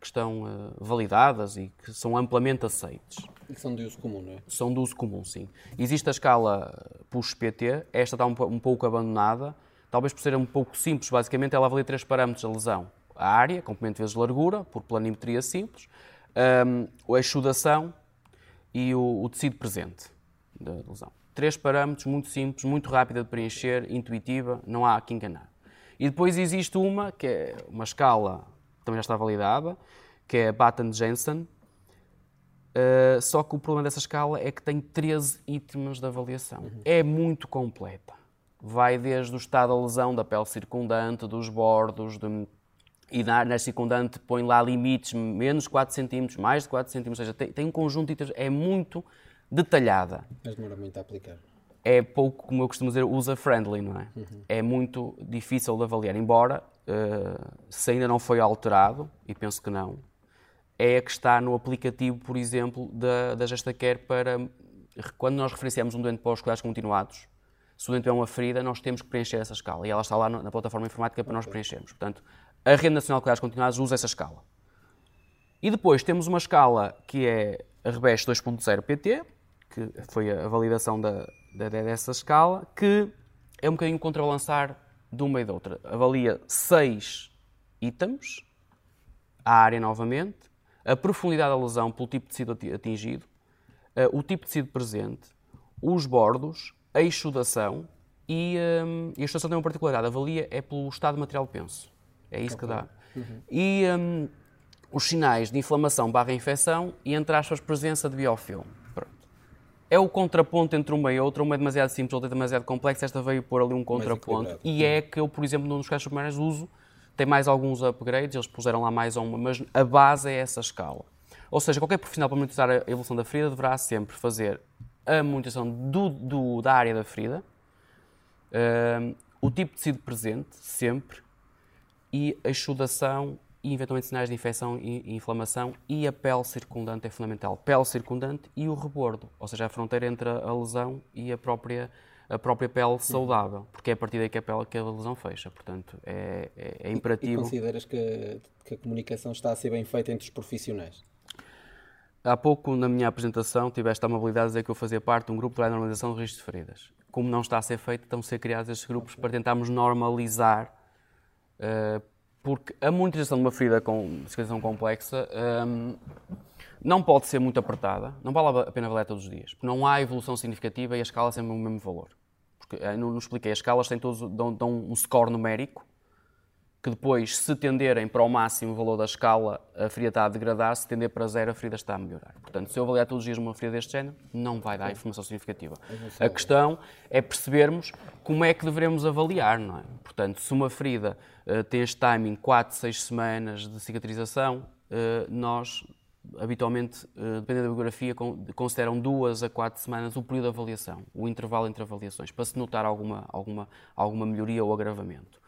que estão uh, validadas e que são amplamente aceites. E que são de uso comum, não é? São de uso comum, sim. Existe a escala PUS-PT, esta está um, um, pouco abandonada, talvez por ser um pouco simples, basicamente ela avalia três parâmetros da lesão. A área, comprimento vezes largura, por planimetria simples, um, a exudação e o, o tecido presente da lesão. Três parâmetros muito simples, muito rápida de preencher, intuitiva, não há que enganar. E depois existe uma, que é uma escala, também já está validada, que é a Batten-Jensen, uh, só que o problema dessa escala é que tem 13 itens de avaliação. Uhum. É muito completa. Vai desde o estado da lesão da pele circundante, dos bordos, de, e na circundante põe lá limites, menos 4 cm, mais de 4 cm, ou seja, tem, tem um conjunto de itens, é muito detalhada. Mas demora muito a aplicar. É pouco, como eu costumo dizer, user-friendly, não é? Uhum. É muito difícil de avaliar, embora, uh, se ainda não foi alterado, e penso que não, é a que está no aplicativo, por exemplo, da, da GestaCare para... Quando nós referenciamos um doente para os cuidados continuados, se o doente é uma ferida, nós temos que preencher essa escala. E ela está lá na plataforma informática para okay. nós preenchermos. Portanto, a Rede Nacional de Cuidados Continuados usa essa escala. E depois temos uma escala que é a Rebes 2.0 PT, que foi a validação da, da, dessa escala, que é um bocadinho contrabalançar de uma e da outra. Avalia seis itens, a área novamente, a profundidade da lesão pelo tipo de tecido atingido, eh, o tipo de tecido presente, os bordos, a exudação e, um, e a exudação tem uma particularidade, avalia é pelo estado material penso. É isso okay. que dá. Uhum. E um, os sinais de inflamação barra infecção e, entre aspas, presença de biofilme. É o contraponto entre uma e outra, uma é demasiado simples, outra é demasiado complexa, esta veio pôr ali um contraponto. E é que eu, por exemplo, num dos casos submarinos uso, tem mais alguns upgrades, eles puseram lá mais uma, mas a base é essa escala. Ou seja, qualquer profissional para monitorizar a evolução da ferida deverá sempre fazer a monitorização do, do, da área da ferida, uh, o tipo de tecido presente, sempre, e a exudação e eventualmente sinais de infecção e inflamação e a pele circundante é fundamental. Pele circundante e o rebordo, ou seja, a fronteira entre a lesão e a própria a própria pele saudável, porque é a partir daí que a pele que a lesão fecha. Portanto, é, é, é imperativo. E consideras que, que a comunicação está a ser bem feita entre os profissionais? Há pouco, na minha apresentação, tiveste a amabilidade de dizer que eu fazia parte de um grupo de normalização de riscos de feridas. Como não está a ser feito, estão a ser criados estes grupos para tentarmos normalizar, uh, porque a monitorização de uma ferida com cicatrização complexa um, não pode ser muito apertada, não vale a pena valer todos os dias, porque não há evolução significativa e a escala é sempre o mesmo valor. Porque, uh, não, não expliquei, as escalas têm todos, dão, dão um score numérico que depois, se tenderem para o máximo valor da escala, a ferida está a degradar, se tender para zero, a ferida está a melhorar. Portanto, se eu avaliar todos os dias uma ferida deste género, não vai dar informação significativa. A questão é percebermos como é que devemos avaliar, não é? Portanto, se uma ferida uh, tem este timing 4, 6 semanas de cicatrização, uh, nós habitualmente, uh, dependendo da biografia, consideram duas a quatro semanas o período de avaliação, o intervalo entre avaliações, para se notar alguma, alguma, alguma melhoria ou agravamento.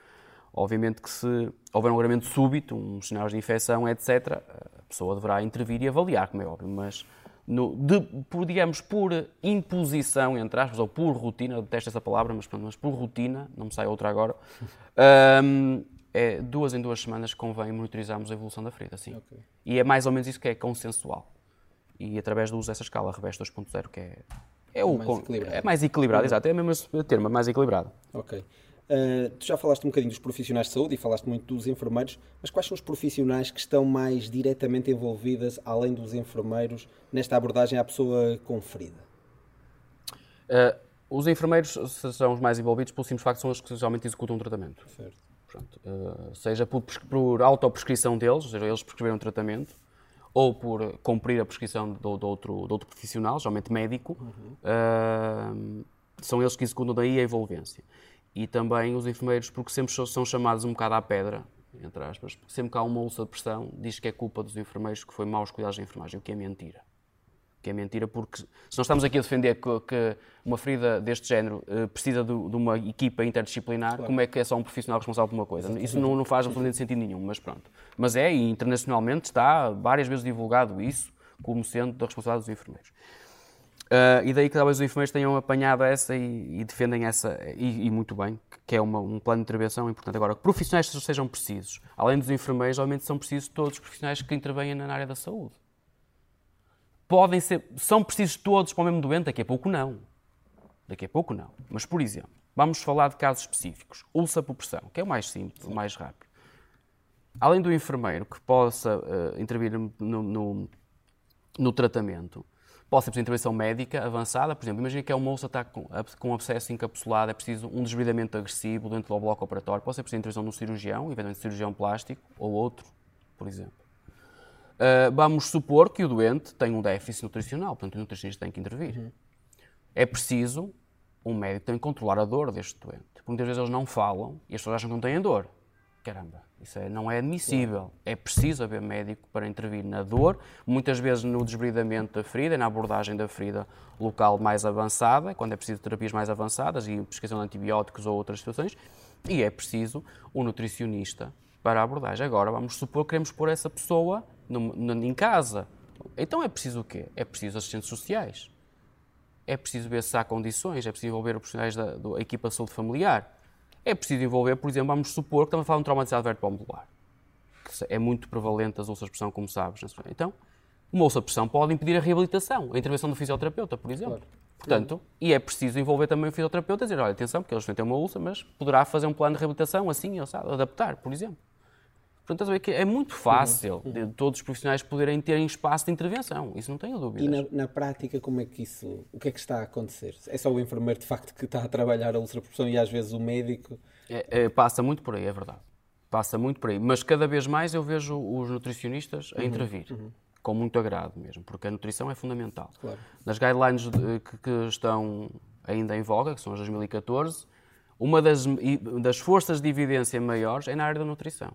Obviamente que se houver um agravamento súbito, uns sinais de infecção, etc., a pessoa deverá intervir e avaliar, como é óbvio, mas no, de, por, digamos, por imposição, entre aspas, ou por rotina, detesto essa palavra, mas, mas por rotina, não me sai outra agora, um, é duas em duas semanas convém monitorizarmos a evolução da ferida, sim. Okay. E é mais ou menos isso que é consensual. E através do uso dessa escala Revés 2.0, que é, é, o, mais é mais equilibrado, uhum. exato, é mesmo termo, mais equilibrado. Ok. Uh, tu já falaste um bocadinho dos profissionais de saúde e falaste muito dos enfermeiros, mas quais são os profissionais que estão mais diretamente envolvidas, além dos enfermeiros, nesta abordagem à pessoa com ferida? Uh, os enfermeiros são os mais envolvidos pelo simples facto são os que geralmente executam o tratamento. Certo. Uh, seja por, por autoprescrição deles, ou seja, eles prescreveram o tratamento, ou por cumprir a prescrição de, de, outro, outro profissional, geralmente médico, uhum. são eles que executam daí a envolvência e também os enfermeiros, porque sempre são chamados um bocado à pedra, entre aspas, porque sempre que há uma ulça de pressão, diz que é culpa dos enfermeiros que foi maus cuidados da enfermagem, o que é mentira. O que é mentira porque se nós estamos aqui a defender que, que uma ferida deste género uh, precisa de, de, uma equipa interdisciplinar, claro. como é que é só um profissional responsável por uma coisa? Isso não, não faz absolutamente sentido nenhum, mas pronto. Mas é, e internacionalmente está várias vezes divulgado isso como sendo da responsabilidade dos enfermeiros. Uh, e daí que talvez os enfermeiros tenham apanhado essa e, e defendem essa, e, e, muito bem, que é uma, um plano de intervenção importante. Agora, que profissionais sejam precisos, além dos enfermeiros, obviamente são precisos todos os profissionais que intervêm na área da saúde. Podem ser, são precisos todos para o mesmo doente? Daqui a pouco não. Daqui a pouco não. Mas, por exemplo, vamos falar de casos específicos. Ulça por pressão, que é o mais simples, o mais rápido. Além do enfermeiro que possa uh, intervir no, no, no tratamento, Pode ser preciso intervenção médica avançada, por exemplo, imagina que é uma moça está com, com um abscesso encapsulado, é preciso um desbridamento agressivo dentro do bloco operatório, pode ser preciso intervenção de um cirurgião, eventualmente cirurgião plástico ou outro, por exemplo. Uh, vamos supor que o doente tem um déficit nutricional, portanto o nutricionista tem que intervir. Uhum. É preciso um médico tem que controlar a dor deste doente. Porque muitas vezes eles não falam e as pessoas acham que não têm dor. Caramba, isso é, não é admissível. É preciso haver médico para intervir na dor, muitas vezes no desbridamento da ferida, na abordagem da ferida local mais avançada, quando é preciso terapias mais avançadas e prescrição de antibióticos ou outras situações, e é preciso um nutricionista para a abordagem. Agora, vamos supor que queremos pôr essa pessoa no, no, em casa. Então é preciso o quê? É preciso assistentes sociais. É preciso ver se há condições, é preciso envolver os profissionais da, da equipa de saúde familiar é preciso envolver, por exemplo, vamos supor que estamos a falar de um traumatizado vertebromuscular, que é muito prevalente as ulcas de pressão, como sabes. Então, uma ulcer de pressão pode impedir a reabilitação, a intervenção do fisioterapeuta, por exemplo. Claro. Portanto, e é preciso envolver também o fisioterapeuta e dizer, olha, atenção, porque eles têm uma ulcer, mas poderá fazer um plano de reabilitação assim, sabe, adaptar, por exemplo. Portanto, é muito fácil uhum. de todos os profissionais poderem terem espaço de intervenção, isso não tenho dúvida. E na, na, prática, como é que isso, o que é que está a acontecer? É só o enfermeiro, de facto, que está a trabalhar a ultrapressão e às vezes o médico? É, é, passa muito por aí, é verdade. Passa muito por aí. Mas cada vez mais eu vejo os nutricionistas a uhum. intervir. Uhum. Com muito agrado mesmo, porque a nutrição é fundamental. Claro. Nas guidelines de, que, que estão ainda em voga, que são as 2014, uma das, das forças de evidência maiores é na área da nutrição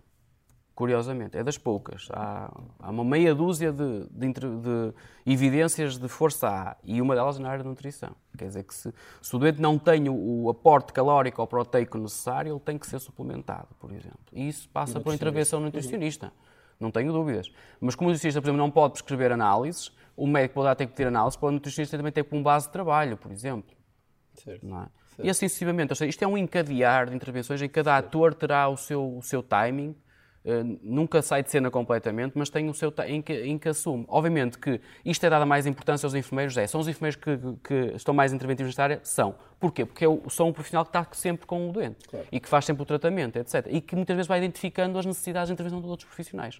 curiosamente. É das poucas. Há, há uma meia dúzia de, de, de, evidências de força A e uma delas na área da nutrição. Quer dizer que se, se o doente não tem o, o, aporte calórico ou proteico necessário, ele tem que ser suplementado, por exemplo. E isso passa por intervenção nutricionista. Não tenho dúvidas. Mas como o nutricionista, por exemplo, não pode prescrever análises, o médico poderá ter que ter análises, para o nutricionista também ter como base de trabalho, por exemplo. Certo. Não é? Certo. E assim sucessivamente. Ou seja, isto é um encadear de intervenções em que cada ator terá o seu, o seu timing Uh, nunca sai de cena completamente, mas tem o seu em que, em que assume. Obviamente que isto é dada mais importância aos enfermeiros, é. São os enfermeiros que, que estão mais interventivos nesta área? São. Porquê? Porque é são um profissional que está sempre com o doente claro. e que faz sempre o tratamento, etc. E que muitas vezes vai identificando as necessidades de intervenção de outros profissionais.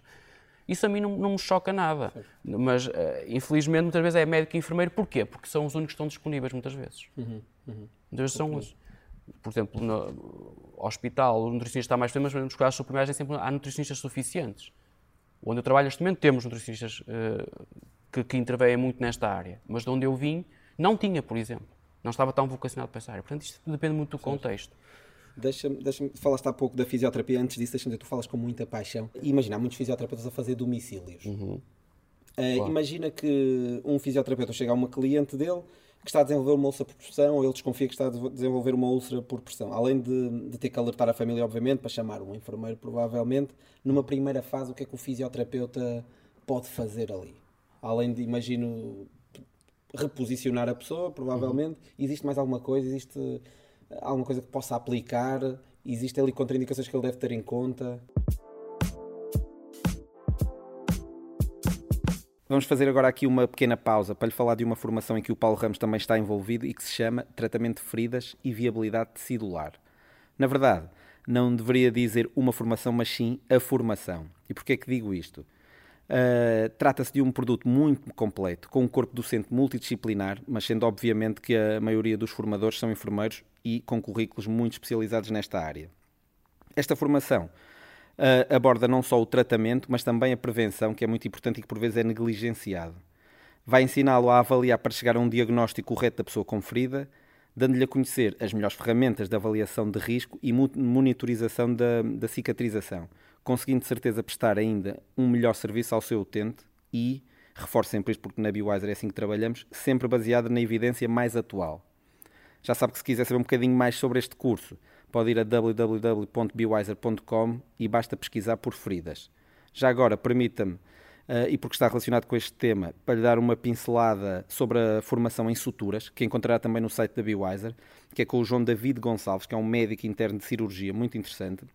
Isso a mim não, não me choca nada. Mas, uh, infelizmente, muitas vezes é médico e enfermeiro. Porquê? Porque são os únicos que estão disponíveis, muitas vezes. Uhum, uhum. Muitas vezes são os por exemplo, no hospital, o nutricionista está mais doente, mas nos cuidados suplementares nem sempre há nutricionistas suficientes. Onde eu trabalho neste momento temos nutricionistas uh, que, que intervêm muito nesta área, mas de onde eu vim não tinha, por exemplo. Não estava tão vocacionado para essa área. Portanto, isto depende muito do contexto. Deixa-me, deixa falaste há pouco da fisioterapia, antes disso, deixa-me dizer, tu falas com muita paixão. Imagina, há muitos fisioterapeutas a fazer domicílios. Uhum. Uh, claro. Imagina que um fisioterapeuta chega a uma cliente dele que está a desenvolver uma úlcera por pressão ou ele desconfia que está a desenvolver uma úlcera por pressão. Além de, de, ter que alertar a família, obviamente, para chamar um enfermeiro, provavelmente, numa primeira fase, o que é que o fisioterapeuta pode fazer ali? Além de, imagino, reposicionar a pessoa, provavelmente, uhum. existe mais alguma coisa? Existe alguma coisa que possa aplicar? Existem ali contraindicações que ele deve ter em conta? Vamos fazer agora aqui uma pequena pausa para lhe falar de uma formação em que o Paulo Ramos também está envolvido e que se chama Tratamento de Feridas e Viabilidade Tecidular. Na verdade, não deveria dizer uma formação, mas sim a formação. E porquê é que digo isto? Uh, Trata-se de um produto muito completo, com um corpo docente multidisciplinar, mas sendo obviamente que a maioria dos formadores são enfermeiros e com currículos muito especializados nesta área. Esta formação uh, aborda não só o tratamento, mas também a prevenção, que é muito importante e que por vezes é negligenciado. Vai ensiná-lo a avaliar para chegar a um diagnóstico correto da pessoa com ferida, dando-lhe a conhecer as melhores ferramentas de avaliação de risco e monitorização da, da cicatrização, conseguindo de certeza prestar ainda um melhor serviço ao seu utente e, reforço sempre isto porque na BioWiser é assim que trabalhamos, sempre baseado na evidência mais atual. Já sabe que se quiser saber um bocadinho mais sobre este curso, pode ir a www.bewiser.com e basta pesquisar por feridas. Já agora, permita-me, uh, e porque está relacionado com este tema, para lhe dar uma pincelada sobre a formação em suturas, que encontrará também no site da Bewiser, que é com o João David Gonçalves, que é um médico interno de cirurgia muito interessante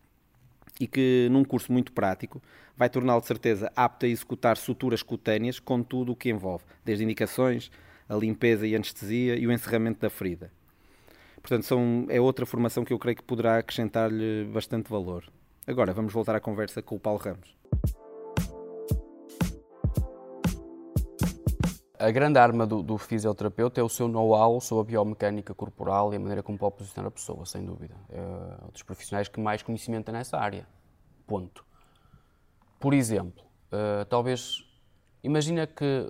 e que, num curso muito prático, vai torná-lo de certeza apto a executar suturas cutâneas com tudo o que envolve, desde indicações, a limpeza e anestesia e o encerramento da ferida. Portanto, são, é outra formação que eu creio que poderá acrescentar-lhe bastante valor. Agora, vamos voltar à conversa com o Paulo Ramos. A grande arma do, do fisioterapeuta é o seu know-how sobre a biomecânica corporal e a maneira como pode posicionar a pessoa, sem dúvida. É um dos profissionais que mais conhecimento tem nessa área. Ponto. Por exemplo, uh, talvez. Imagina que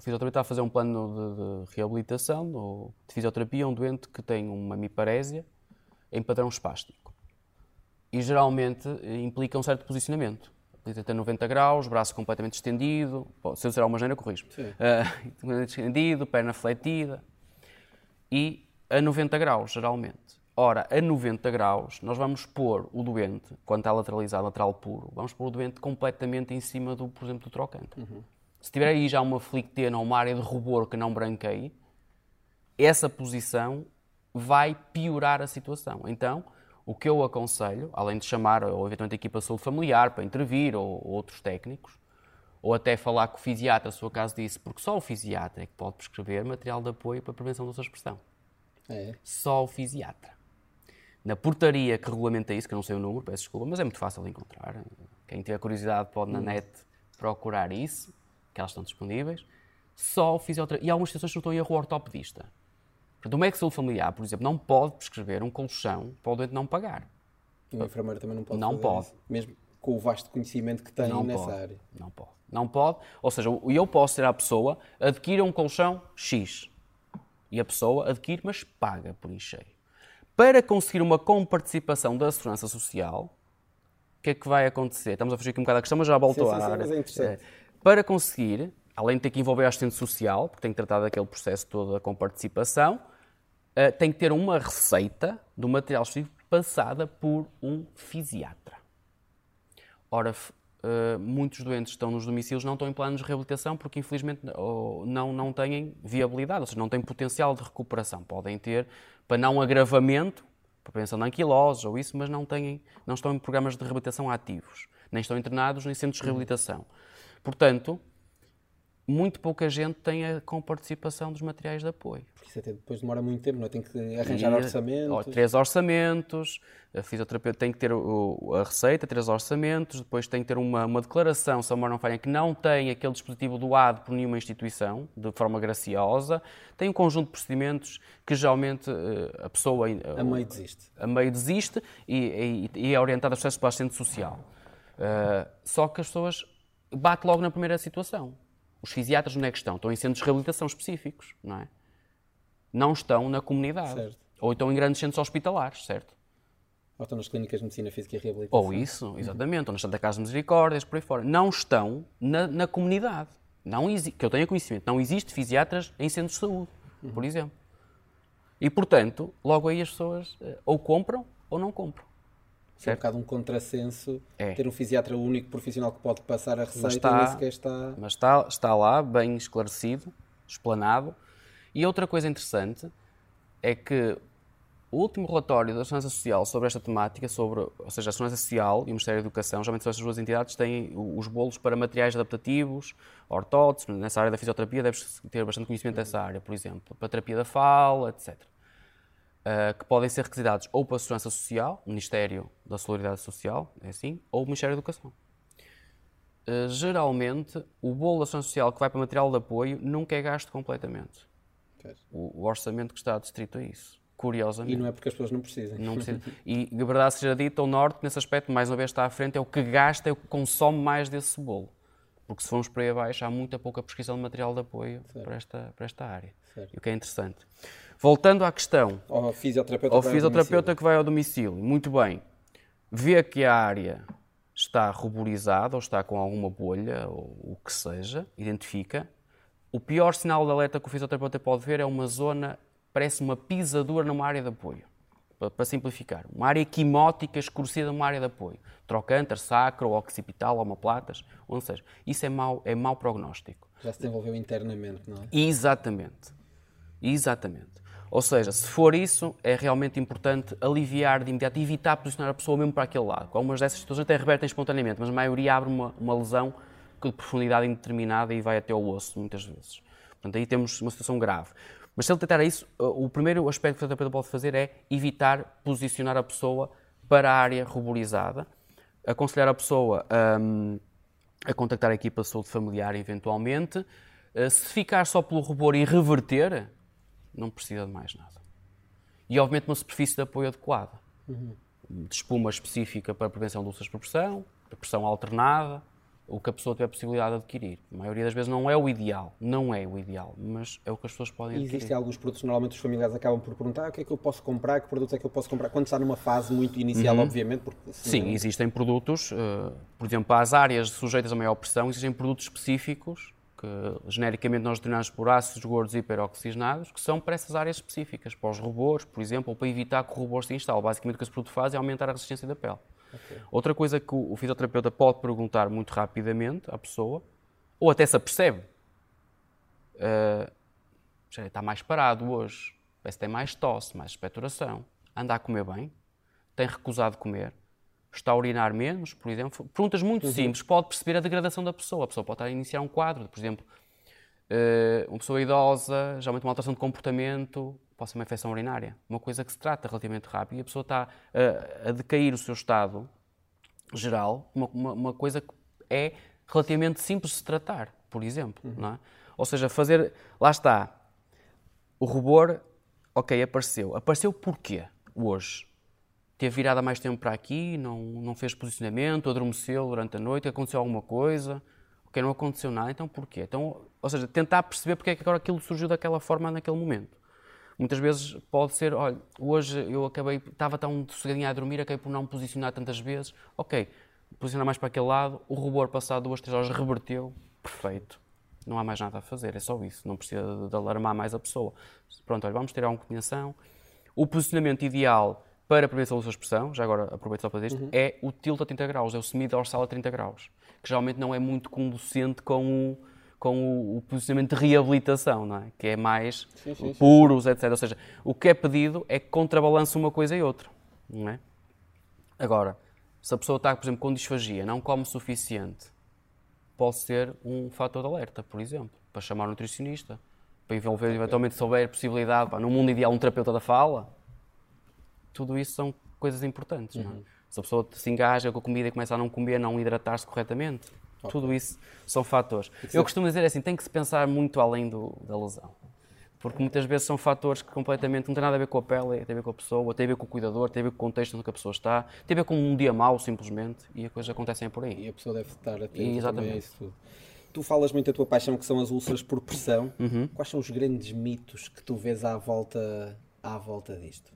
o fisioterapeuta está a fazer um plano de, de reabilitação ou de fisioterapia a um doente que tem uma miparésia em padrão espástico. E geralmente implica um certo posicionamento. Até 90 graus, braço completamente estendido, se eu disser alguma maneira, corrijo. Uh, estendido, perna fletida. E a 90 graus, geralmente. Ora, a 90 graus, nós vamos pôr o doente, quando está lateralizado, lateral puro, vamos pôr o doente completamente em cima, do, por exemplo, do trocante. Uhum. Se tiver aí já uma flictena ou uma área de rubor que não branqueie, essa posição vai piorar a situação. Então, o que eu aconselho, além de chamar ou eventualmente a equipa de saúde familiar para intervir ou, ou outros técnicos, ou até falar com o fisiatra, se o caso disso, porque só o fisiatra é que pode prescrever material de apoio para a prevenção da sua expressão. É. Só o fisiatra. Na portaria que regulamenta isso, que eu não sei o número, peço desculpa, mas é muito fácil de encontrar. Quem tiver curiosidade pode na hum. net procurar isso que elas estão disponíveis, só fisioterapia. E algumas situações não estão em erro ortopedista. Portanto, o médico de saúde familiar, por exemplo, não pode prescrever um colchão para o doente não pagar. O enfermeiro também não pode Não pode. Isso, mesmo com o vasto conhecimento que tem não nessa pode. área. Não pode. Não pode. Ou seja, eu posso ser a pessoa, adquira um colchão X. E a pessoa adquire, mas paga por encheio. Para conseguir uma comparticipação da segurança social, o que é que vai acontecer? Estamos a fugir aqui um bocado da questão, mas já voltou sim, sim, à área. Mas é interessante. É, para conseguir, além de ter que envolver a assistente social, porque tem que tratar daquele processo todo com participação, uh, tem que ter uma receita do material específico passada por um fisiatra. Ora, uh, muitos doentes estão nos domicílios não estão em planos de reabilitação porque, infelizmente, não, não têm viabilidade, ou seja, não têm potencial de recuperação. Podem ter para não agravamento, para prevenção de anquiloses ou isso, mas não, têm, não estão em programas de reabilitação ativos, nem estão internados em centros de reabilitação. Portanto, muito pouca gente tem a com participação dos materiais de apoio. Porque isso até depois demora muito tempo, não é? Tem que arranjar e, orçamentos. Três orçamentos, a fisioterapeuta tem que ter o, a receita, três orçamentos, depois tem que ter uma, uma declaração, se a não falha, que não tem aquele dispositivo doado por nenhuma instituição, de forma graciosa. Tem um conjunto de procedimentos que geralmente eh, a pessoa... A meio desiste. A meio desiste e, e, e é orientada a processos para a assistente social. Uh, só que as pessoas bate logo na primeira situação os fisiatras onde é que estão? Estão em centros de reabilitação específicos, não é? Não estão na comunidade. Certo. Ou estão em grandes centros hospitalares, certo? Ou estão nas clínicas de medicina física e reabilitação. Ou isso, exatamente. Ou nas Santa Casa de Misericórdias, por aí fora. Não estão na, na comunidade. Não que eu tenha conhecimento. Não existe fisiatras em centros de saúde, uhum. por exemplo. E, portanto, logo aí as pessoas eh, ou compram ou não compram. É um bocado um contrassenso é. ter um fisiatra único profissional que pode passar a receita mas está, e está... Mas está, está lá, bem esclarecido, explanado. E outra coisa interessante é que o último relatório da Segurança Social sobre esta temática, sobre, ou seja, a Segurança Social e o Ministério da Educação, geralmente são estas duas entidades, têm os bolos para materiais adaptativos, ortótese, nessa área da fisioterapia deves ter bastante conhecimento dessa área, por exemplo, para terapia da fala, etc uh, que podem ser requisitados ou para a Segurança Social, Ministério da Solidariedade Social, é assim, ou o Ministério da Educação. Uh, geralmente, o bolo da Segurança Social que vai para material de apoio nunca é gasto completamente. O, o, orçamento que está distrito a isso. Curiosamente. E não é porque as pessoas não precisam. Não precisam. E, de verdade seja dita, o Norte, nesse aspecto, mais uma vez está à frente, é o que gasta, é o que consome mais desse bolo. Porque se formos para aí abaixo, há muita pouca prescrição de material de apoio para esta, para esta área. Certo. E o que é interessante. Voltando à questão. Ao fisioterapeuta, ao fisioterapeuta que vai ao domicílio. Muito bem. Vê que a área está ruborizada ou está com alguma bolha ou o que seja, identifica. O pior sinal de alerta que o fisioterapeuta pode ver é uma zona, parece uma pisadura numa área de apoio. Para, simplificar, uma área quimótica escurecida numa área de apoio. Trocânter, sacro, occipital, omoplatas, ou seja, isso é mau, é mau prognóstico. Já se desenvolveu internamente, não é? Exatamente. Exatamente. Ou seja, se for isso, é realmente importante aliviar de imediato, evitar posicionar a pessoa mesmo para aquele lado. Algumas dessas situações até revertem espontaneamente, mas a maioria abre uma, uma lesão de profundidade indeterminada e vai até o osso, muitas vezes. Portanto, aí temos uma situação grave. Mas se ele tentar isso, o primeiro aspecto que o terapeuta pode fazer é evitar posicionar a pessoa para a área ruborizada, aconselhar a pessoa um, a contactar a equipa de saúde familiar eventualmente. Uh, se ficar só pelo rubor e reverter, não precisa de mais nada. E, obviamente, uma superfície de apoio adequada. Uhum. De espuma específica para prevenção de úlceras por pressão, a pressão alternada, o que a pessoa tiver a possibilidade de adquirir. A maioria das vezes não é o ideal, não é o ideal, mas é o que as pessoas podem adquirir. Existem alguns produtos, normalmente os familiares acabam por perguntar ah, o que é que eu posso comprar, que produtos é que eu posso comprar, quando está numa fase muito inicial, uhum. obviamente. Porque, Sim, não... existem produtos, uh, por exemplo, para as áreas sujeitas a maior pressão, existem produtos específicos que genericamente nós denominamos por ácidos gordos hiperoxigenados, que são para essas áreas específicas, para os rubores, por exemplo, ou para evitar que o rubor se instale. Basicamente o que esse produto faz é aumentar a resistência da pele. Okay. Outra coisa que o fisioterapeuta pode perguntar muito rapidamente à pessoa, ou até se apercebe, uh, está mais parado hoje, parece que tem mais tosse, mais expectoração, anda a comer bem, tem recusado comer, está a urinar menos, por exemplo. Perguntas muito uhum. simples, pode perceber a degradação da pessoa. A pessoa pode estar a iniciar um quadro, por exemplo, uh, uma pessoa idosa, geralmente uma alteração de comportamento, pode ser uma infecção urinária. Uma coisa que se trata relativamente rápido e a pessoa está uh, a decair o seu estado geral, uma, uma, uma, coisa que é relativamente simples de se tratar, por exemplo. Uhum. Não é? Ou seja, fazer. Lá está. O rubor, ok, apareceu. Apareceu porquê hoje? Teve virado há mais tempo para aqui, não, não fez posicionamento, adormeceu durante a noite, aconteceu alguma coisa, ok, não aconteceu nada, então porquê? Então, ou seja, tentar perceber porque é que agora aquilo surgiu daquela forma naquele momento. Muitas vezes pode ser, olha, hoje eu acabei, estava tão sossegadinho a dormir, acabei por não posicionar tantas vezes, ok, posicionar mais para aquele lado, o rubor passado duas, três horas reverteu, perfeito. Não há mais nada a fazer, é só isso, não precisa de, alarmar mais a pessoa. Pronto, olha, vamos ter alguma combinação. O posicionamento ideal para a prevenção da sua expressão, já agora aproveito só para dizer isto, uhum. é o tilt a 30 graus, é o semi-dorsal a 30 graus, que geralmente não é muito conducente com o, com o, o posicionamento de reabilitação, não é? Que é mais sim, sim, puros, sim, etc. Ou seja, o que é pedido é que contrabalance uma coisa e outra, não é? Agora, se a pessoa está, por exemplo, com disfagia, não come o suficiente, pode ser um fator de alerta, por exemplo, para chamar um nutricionista, para envolver, okay. eventualmente, se houver possibilidade, pá, no mundo ideal, um terapeuta da fala. Tudo isso são coisas importantes, uhum. não é? Uhum. Se a pessoa se engaja com a comida e começa a não comer, não hidratar-se corretamente, okay. tudo isso são fatores. Eu costumo dizer assim, tem que se pensar muito além do, da lesão porque muitas vezes são fatores que completamente não têm nada a ver com a pele, tem a ver com a pessoa, tem a ver com o cuidador, tem a ver com o contexto onde a pessoa está, tem a ver com um dia mau, simplesmente, e as coisas acontecem por aí. E a pessoa deve estar atenta Exatamente. a isso tudo. Tu falas muito da tua paixão, que são as úlceras por pressão. Uhum. Quais são os grandes mitos que tu vês à volta, à volta disto?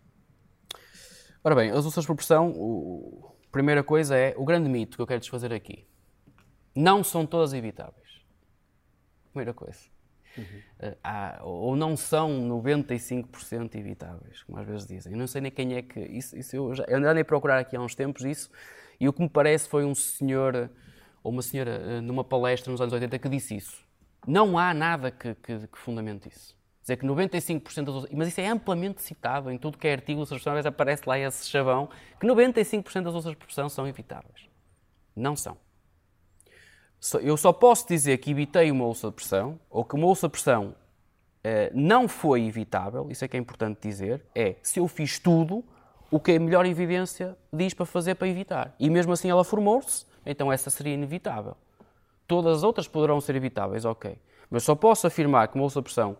Ora bem, as úlceras por pressão, a primeira coisa é, o grande mito que eu quero desfazer aqui, não são todas evitáveis. Primeira coisa. Uhum. Há, ou não são 95% evitáveis, como às vezes dizem. Eu não sei nem quem é que. Isso, isso eu, já, eu andei a procurar aqui há uns tempos isso, e o que me parece foi um senhor ou uma senhora eh, numa palestra nos anos 80 que disse isso. Não há nada que, que, que fundamente isso. Dizer que 95% das Mas isso é amplamente citado em tudo que é artigo das profissionais, aparece lá esse chavão, que 95% das outras profissões são evitáveis. Não são. Eu só posso dizer que evitei uma ouça de pressão, ou que uma ouça de pressão eh, não foi evitável, isso é que é importante dizer, é se eu fiz tudo o que a melhor evidência diz para fazer para evitar. E mesmo assim ela formou-se, então essa seria inevitável. Todas as outras poderão ser evitáveis, ok. Mas só posso afirmar que uma ouça de pressão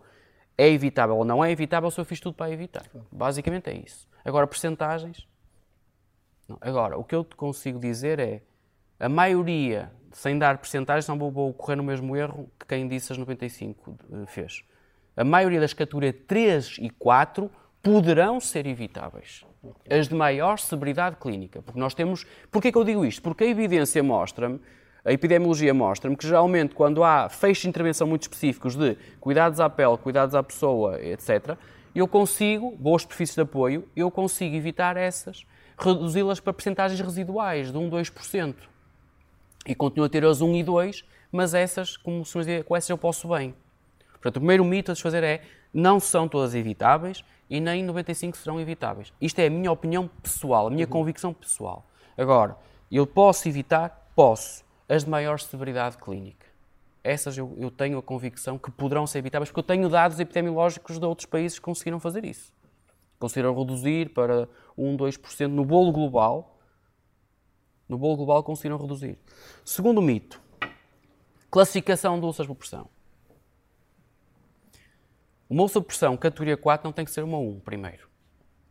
é evitável ou não é evitável se eu fiz tudo para evitar. Basicamente é isso. Agora, percentagens. Não. Agora, o que eu te consigo dizer é a maioria sem dar percentagens, não vou, correr no mesmo erro que quem disse as 95 eh, fez. A maioria das categorias 3 e 4 poderão ser evitáveis. As de maior severidade clínica. Porque nós temos. Porquê que eu digo isto? Porque a evidência mostra-me, a epidemiologia mostra-me que geralmente quando há feixes de intervenção muito específicos de cuidados à pele, cuidados à pessoa, etc., eu consigo, boas superfícies de apoio, eu consigo evitar essas, reduzi-las para percentagens residuais de 1, 2% e continuo a ter as 1 e 2, mas essas, como se dizer, com essas eu posso bem. Portanto, o primeiro mito a desfazer é não são todas evitáveis e nem 95 serão evitáveis. Isto é a minha opinião pessoal, a minha uhum. convicção pessoal. Agora, eu posso evitar? Posso. As de maior severidade clínica. Essas eu, eu tenho a convicção que poderão ser evitáveis, porque eu tenho dados epidemiológicos de outros países que conseguiram fazer isso. Conseguiram reduzir para 1, 2% no bolo global no bolo global conseguiram reduzir. Segundo mito, classificação de úlceras por pressão. Uma úlcera por pressão categoria 4 não tem que ser uma 1 primeiro.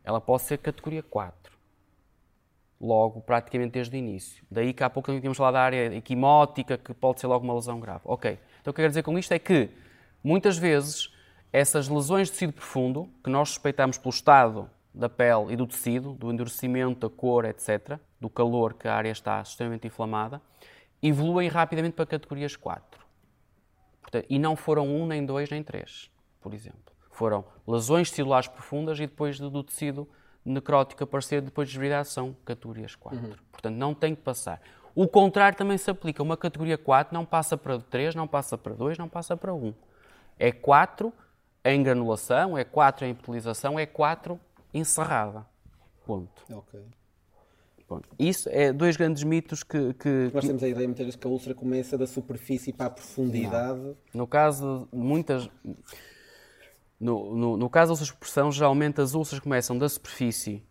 Ela pode ser categoria 4. Logo, praticamente desde o início. Daí que há pouco tínhamos falar da área equimótica, que pode ser logo uma lesão grave. Ok. Então o que eu quero dizer com isto é que, muitas vezes, essas lesões de tecido profundo, que nós suspeitamos pelo estado da pele e do tecido, do endurecimento, da cor, etc., do calor que a área está extremamente inflamada, evoluem rapidamente para categorias 4. Portanto, e não foram 1, nem 2, nem 3, por exemplo. Foram lesões celulares profundas e depois do tecido necrótico aparecer depois de desviridade são categorias 4. Uhum. Portanto, não tem que passar. O contrário também se aplica. Uma categoria 4 não passa para 3, não passa para 2, não passa para 1. É 4 em granulação, é 4 em epitelização, é 4 encerrada. Ponto. Ok. Ponto. Isso é dois grandes mitos que. que Nós temos a ideia muitas vezes que a úlcera começa da superfície para a profundidade. Não. No caso muitas. No, no, no caso da úlcera de pressão, geralmente as úlceras começam da superfície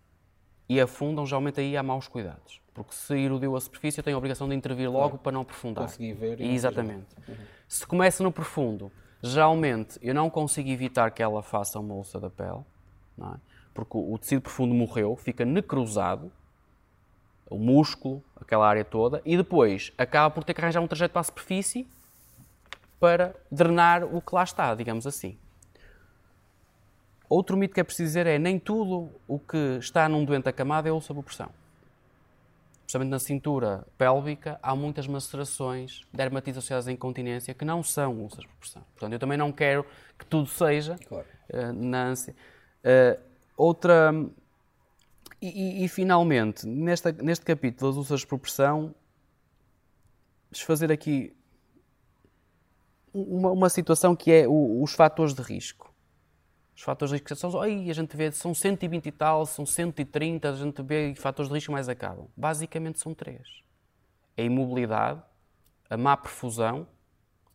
e afundam, geralmente aí há maus cuidados. Porque se erodiu a superfície, eu tenho a obrigação de intervir logo para não aprofundar. Conseguir ver. E Exatamente. Uhum. Se começa no profundo, geralmente eu não consigo evitar que ela faça uma úlcera da pele. É? porque o tecido profundo morreu, fica necrosado, o músculo, aquela área toda, e depois acaba por ter que arranjar um trajeto para a superfície para drenar o que lá está, digamos assim. Outro mito que é preciso dizer é nem tudo o que está num doente acamado é úlcera por pressão. Especialmente na cintura pélvica, há muitas macerações, dermatites associadas à incontinência, que não são úlceras por pressão. Portanto, eu também não quero que tudo seja claro. uh, na ânsia. Uh, Outra. E, e, e finalmente, nesta, neste capítulo das úlceras por pressão, fazer aqui uma, uma situação que é o, os fatores de risco. Os fatores de risco são, ai, a gente vê, são 120 e tal, são 130, a gente vê fatores de risco mais acabam. Basicamente são três. A imobilidade, a má perfusão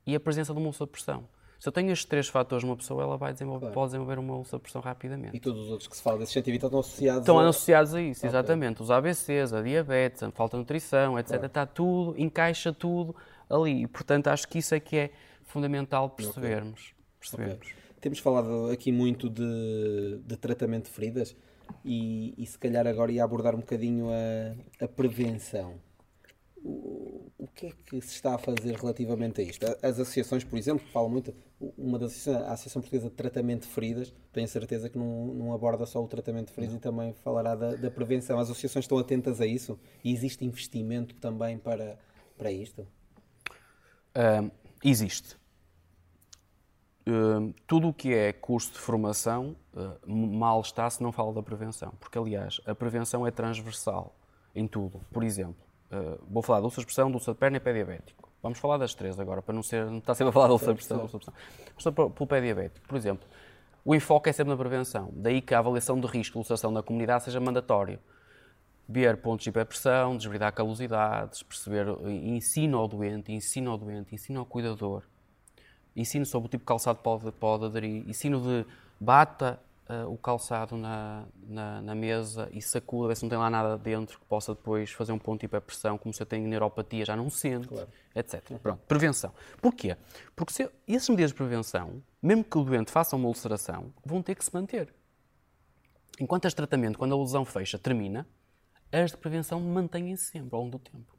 e a presença de uma ulcer de pressão. Se eu tenho estes três fatores numa pessoa, ela vai desenvolver, claro. pode desenvolver uma ulcer de pressão rapidamente. E todos os outros que se fala desses 120 estão associados Estão a... associados a isso, okay. exatamente. Os ABCs, a diabetes, a falta de nutrição, etc. Claro. Está tudo, encaixa tudo ali. E, portanto, acho que isso é que é fundamental percebermos. Okay. percebermos. Okay. Temos falado aqui muito de, de tratamento de feridas e, e, se calhar agora ia abordar um bocadinho a, a prevenção. O, o, que é que se está a fazer relativamente a isto? As associações, por exemplo, falam muito, uma das associações, a Associação Portuguesa de Tratamento de Feridas, tenho certeza que não, não aborda só o tratamento de feridas não. e também falará da, da, prevenção. As associações estão atentas a isso e existe investimento também para, para isto? Uh, existe. Tudo o que é curso de formação mal está se não fala da prevenção, porque aliás a prevenção é transversal em tudo. Por exemplo, vou falar de ulcer de pressão, de de perna e pé diabético. Vamos falar das três agora, para não ser não estar sempre a falar de ulcer de pressão, ulcer de pressão. Vamos pelo pé diabético, por exemplo. O enfoque é sempre na prevenção, daí que a avaliação de risco de ulceração na comunidade seja mandatório. Ver pontos de hiperpressão, desbridar calosidades, perceber ensino ao doente, ensino ao doente, ensino ao cuidador ensino sobre o tipo de calçado pode, pode aderir, ensino de bata uh, o calçado na, na, na, mesa e sacuda, ver se não tem lá nada dentro que possa depois fazer um ponto de hiperpressão, como se eu tenho neuropatia, já não sente, claro. etc. Pronto, prevenção. Porquê? Porque se, essas medidas de prevenção, mesmo que o doente faça uma ulceração, vão ter que se manter. Enquanto as de tratamento, quando a lesão fecha, termina, as de prevenção mantêm-se sempre ao longo do tempo.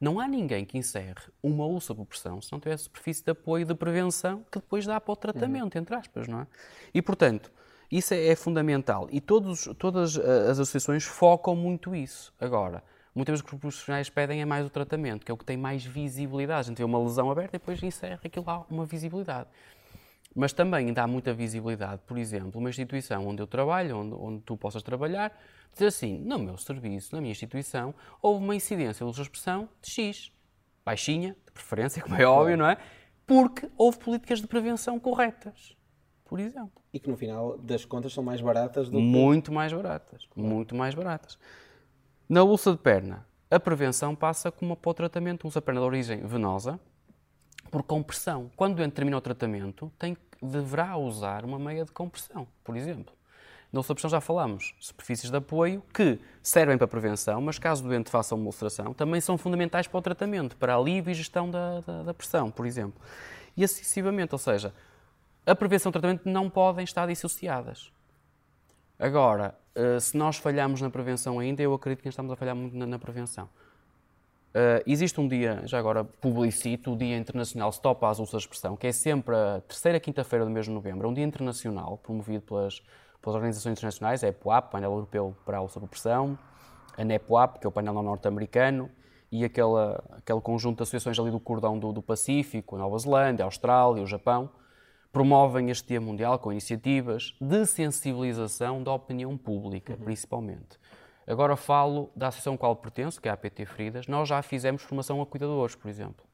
Não há ninguém que encerre uma úlcera por pressão se não tiver superfície de apoio de prevenção que depois dá para o tratamento, uhum. entre aspas, não é? E, portanto, isso é, é fundamental. E todos, todas eh, as associações focam muito isso. Agora, muitas vezes o que os profissionais pedem é mais o tratamento, que é o que tem mais visibilidade. A gente vê uma lesão aberta e depois encerra aquilo lá, uma visibilidade. Mas também dá muita visibilidade, por exemplo, uma instituição onde eu trabalho, onde, onde tu possas trabalhar, dizer assim, no meu serviço, na minha instituição, houve uma incidência de expressão de X. Baixinha, de preferência, como é óbvio, não é? Porque houve políticas de prevenção corretas, por exemplo. E que no final das contas são mais baratas do que... Muito mais baratas, muito mais baratas. Na ulça de perna, a prevenção passa como para o tratamento, ulça de perna de origem venosa, por compressão. Quando o doente termina o tratamento, tem, deverá usar uma meia de compressão, por exemplo. Na ulceração já falamos, superfícies de apoio que servem para prevenção, mas caso o doente faça uma ulceração, também são fundamentais para o tratamento, para alívio e gestão da, da, da pressão, por exemplo. E sucessivamente, ou seja, a prevenção e o tratamento não podem estar dissociadas. Agora, eh, se nós falhamos na prevenção ainda, eu acredito que estamos a falhar muito na, na prevenção. Uh, existe um dia, já agora publicito, o Dia Internacional Stop às Úlceras de Pressão, que é sempre a terceira quinta-feira do mês de novembro, é um dia internacional promovido pelas pelas organizações internacionais, a EPOAP, Painel Europeu para a Pressão, a NEPOAP, que é o painel norte-americano, e aquela, aquele conjunto de associações ali do cordão do, do Pacífico, a Nova Zelândia, a Austrália, o Japão, promovem este Dia Mundial com iniciativas de sensibilização da opinião pública, uhum. principalmente. Agora falo da associação a qual pertenço, que é a APT Feridas. Nós já fizemos formação a cuidadores, por exemplo.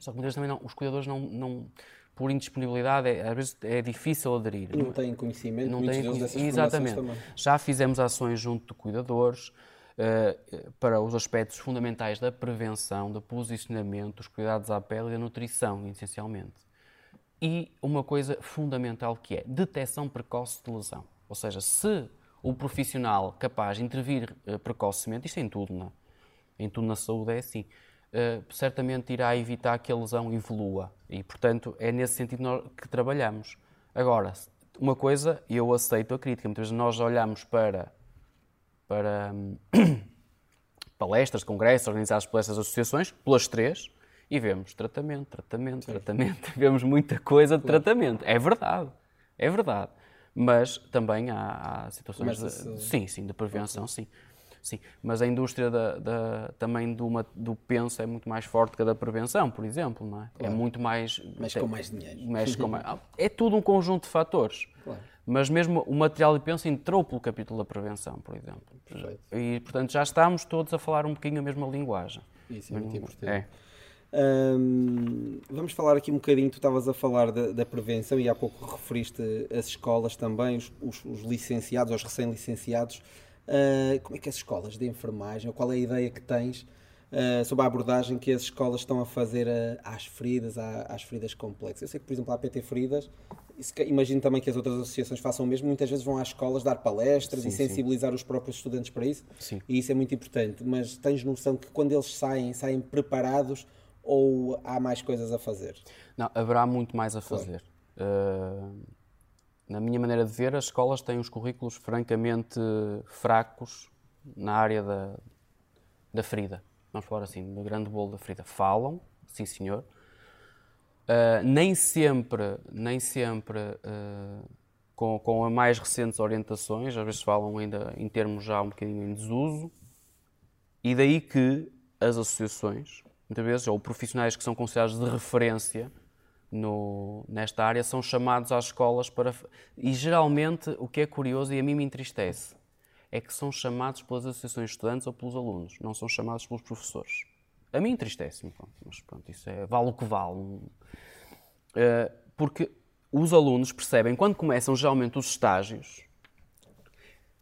Só que muitas vezes também não, os cuidadores não, não, por indisponibilidade, é, às vezes é difícil aderir. Não têm conhecimento, não têm conhecimento. Exatamente. Também. Já fizemos ações junto de cuidadores uh, para os aspectos fundamentais da prevenção, do posicionamento, dos cuidados à pele e da nutrição, essencialmente. E uma coisa fundamental que é detecção precoce de lesão. Ou seja, se o profissional capaz de intervir uh, precocemente, isto é em tudo, não? É? em tudo na saúde é assim, uh, certamente irá evitar que a lesão evolua. E, portanto, é nesse sentido que trabalhamos. Agora, uma coisa, eu aceito a crítica, muitas vezes nós olhamos para, para hum, palestras, congressos, organizados pelas associações, pelas três, e vemos tratamento, tratamento, Sim. tratamento, vemos muita coisa de tratamento. É verdade, é verdade. Mas também há, há situações de, sim, sim, de prevenção, sim. Sim, mas a indústria da, da, também do, uma, do penso é muito mais forte que a da prevenção, por exemplo, não é? é claro. É muito mais... Mexe com mais dinheiro. Mexe com mais, é tudo um conjunto de fatores. Claro. Mas mesmo o material de penso entrou pelo capítulo da prevenção, por exemplo. Perfeito. E, portanto, já estamos todos a falar um bocadinho a mesma linguagem. Isso é muito importante. É. Hum, vamos falar aqui um bocadinho, tu estavas a falar da, da prevenção e há pouco referiste as escolas também, os, os- os licenciados, os recém-licenciados. Ah, como é que as escolas de enfermagem, qual é a ideia que tens ah, sobre a abordagem que as escolas estão a fazer ah, às feridas, à- às feridas complexas? Eu sei que, por exemplo, a PT Feridas, que- imagino também que as outras associações façam o mesmo, muitas vezes vão às escolas dar palestras Sim, e sim. sensibilizar os próprios estudantes para isso. Sim. E isso é muito importante, mas tens noção que quando eles saem, saem preparados ou há mais coisas a fazer? Não, haverá muito mais a fazer. Uh, na minha maneira de ver, as escolas têm os currículos francamente fracos na área da, da ferida. Vamos falar assim, do grande bolo da ferida. Falam, sim senhor. Uh, nem sempre, nem sempre uh, com, com as mais recentes orientações, às vezes falam ainda em termos já um bocadinho em desuso, e daí que as associações, muitas vezes, ou profissionais que são considerados de referência no- nesta área, são chamados às escolas para. E geralmente, o que é curioso e a mim me entristece, é que são chamados pelas associações de estudantes ou pelos alunos, não são chamados pelos professores. A mim entristece-me, mas pronto, isso é, vale o que vale. Uh, porque os alunos percebem, quando começam geralmente os estágios,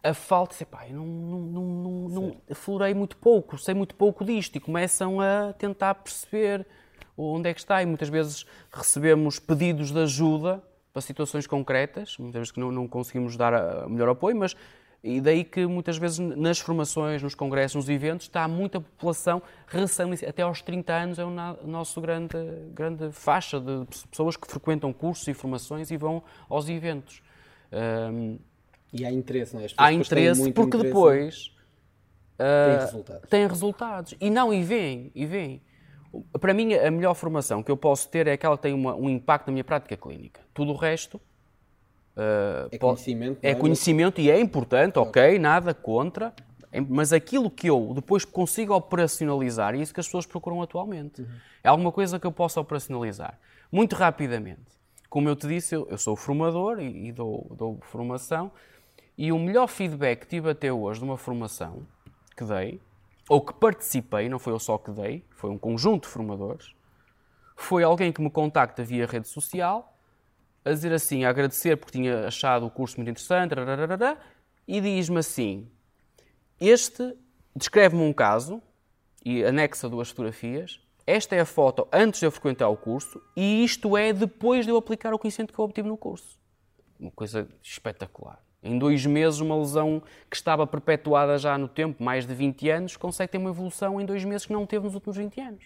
a falta de pá, eu não, não, não, não, não aflorei muito pouco, sei muito pouco disto, e começam a tentar perceber onde é que está. E muitas vezes recebemos pedidos de ajuda para situações concretas, muitas vezes que não, não conseguimos dar a- melhor apoio, mas e daí que muitas vezes nas formações, nos congressos, nos eventos, está muita população recém até aos 30 anos é o nosso grande, grande faixa de pessoas que frequentam cursos e formações e vão aos eventos. Ahm, E há interesse, não é? Há interesse porque interesse, depois ah, resultados. têm resultados. E não, e vêm, e vêm. Para mim, a melhor formação que eu posso ter é aquela que tem uma- um impacto na minha prática clínica. Tudo o resto ah, É po- conhecimento, é é? conhecimento e é importante, ok, nada contra. Em- Mas aquilo que eu depois consigo operacionalizar, é isso que as pessoas procuram atualmente. É alguma coisa que eu possa operacionalizar. Muito rapidamente. Como eu te disse, eu, eu sou formador e, e dou, dou formação. E o melhor feedback que tive até hoje de uma formação que dei, ou que participei, não foi eu só que dei, foi um conjunto de formadores, foi alguém que me contacta via rede social, a dizer assim, a agradecer porque tinha achado o curso muito interessante, e diz-me assim: Este descreve-me um caso e anexa duas fotografias. Esta é a foto antes de eu frequentar o curso e isto é depois de eu aplicar o conhecimento que eu obtive no curso. Uma coisa espetacular. Em dois meses, uma lesão que estava perpetuada já no tempo, mais de 20 anos, consegue ter uma evolução em dois meses que não teve nos últimos 20 anos.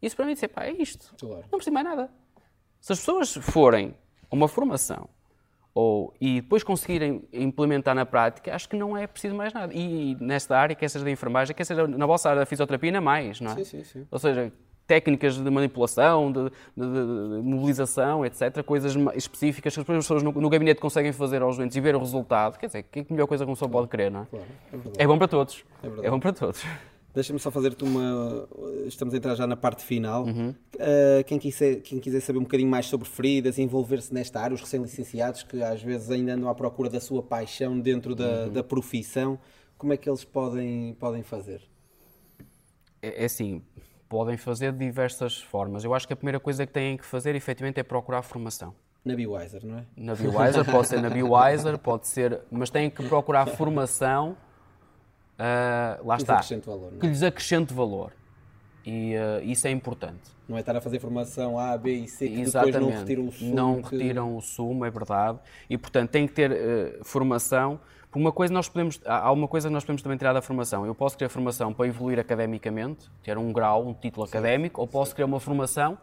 Isso para mim dizer, pá, é isto. Claro. Não preciso mais nada. Se as pessoas forem a uma formação ou, e depois conseguirem implementar na prática, acho que não é preciso mais nada. E, e nesta área, quer seja da enfermagem, quer seja na vossa área da fisioterapia, ainda mais, não é? Sim, sim, sim. Ou seja, técnicas de manipulação, de, de- de- mobilização, etc., coisas específicas que as pessoas no, no gabinete conseguem fazer aos doentes e ver o resultado. Quer dizer, que é a melhor coisa que uma pessoa pode querer, não é? Claro, é. É bom para todos. É. É bom para todos. Deixa-me só fazer-te uma. Estamos a entrar já na parte final. Uhum. Uh, quem, quiser, quem quiser saber um bocadinho mais sobre feridas, envolver-se nesta área, os recém-licenciados que às vezes ainda andam à procura da sua paixão dentro da, Uhum. da profissão, como é que eles podem, podem fazer? É, é assim, podem fazer de diversas formas. Eu acho que a primeira coisa que têm que fazer, efetivamente, é procurar formação. Na Bewiser, não é? Na BioWiser, pode ser na BioWiser, pode ser, mas têm que procurar formação, ah, lá Que está, valor, é? que lhes acrescente valor. E ah, isso é importante. Não é estar a fazer formação A, B e C que depois não retiram o sumo. Não que- retiram o sumo, é verdade. E, portanto, tem que ter eh, formação. Uma coisa nós podemos, há uma coisa que nós podemos também tirar da formação. Eu posso querer formação para evoluir academicamente, ter um grau, um título académico, ou posso querer uma formação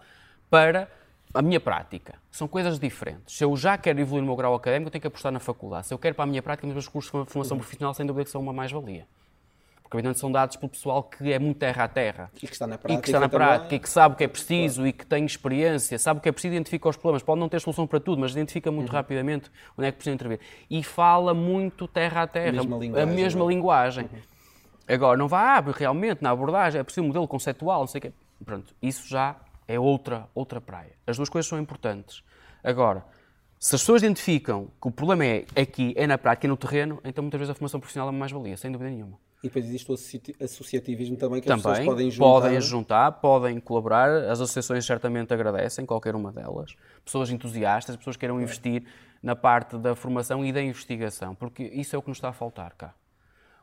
para a minha prática. São coisas diferentes. Se eu já quero evoluir o meu grau académico, eu tenho que apostar na faculdade. Se eu quero para a minha prática, os meus cursos de formação profissional, sem dúvida que são uma mais-valia. Porque, evidentemente, são dados pelo pessoal que é muito terra a terra E que está na e prática. que está na prática e que sabe o que é preciso e que tem experiência, sabe o que é preciso, identifica os problemas. Pode não ter solução para tudo, mas identifica muito Uhum. rapidamente onde é que precisa intervir. E fala muito terra a terra, mesma a mesma é? linguagem. Agora, não vá, ah, realmente, na abordagem é preciso um modelo conceptual, não sei o quê. Pronto, isso já é outra, outra praia. As duas coisas são importantes. Agora, Se as pessoas identificam que o problema é aqui, é na prática, é no terreno, então muitas vezes a formação profissional é mais valia, sem dúvida nenhuma. E depois existe o associativismo também, que as também, pessoas podem juntar. Podem juntar, podem colaborar. As associações certamente agradecem, qualquer uma delas. Pessoas entusiastas, pessoas que queiram é. investir na parte da formação e da investigação, porque isso é o que nos está a faltar cá.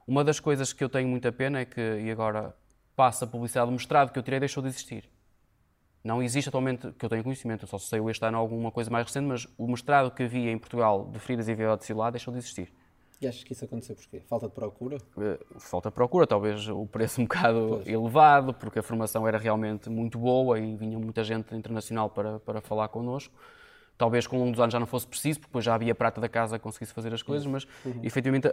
Uma das coisas que eu tenho muita pena é que, e agora passa a publicidade mestrado que eu tirei, deixou de existir. Não existe atualmente, que eu tenho conhecimento, eu só sei este ano alguma coisa mais recente, mas o mestrado que havia em Portugal de feridas e violência celular deixou de existir. E achas que isso aconteceu porquê? Falta de procura? Uh, falta de procura, talvez o preço um bocado pois. elevado, porque a formação era realmente muito boa e vinha muita gente internacional para, para falar connosco. Talvez com o longo dos anos já não fosse preciso, porque depois já havia prata da casa que conseguisse fazer as coisas, mas uhum. efetivamente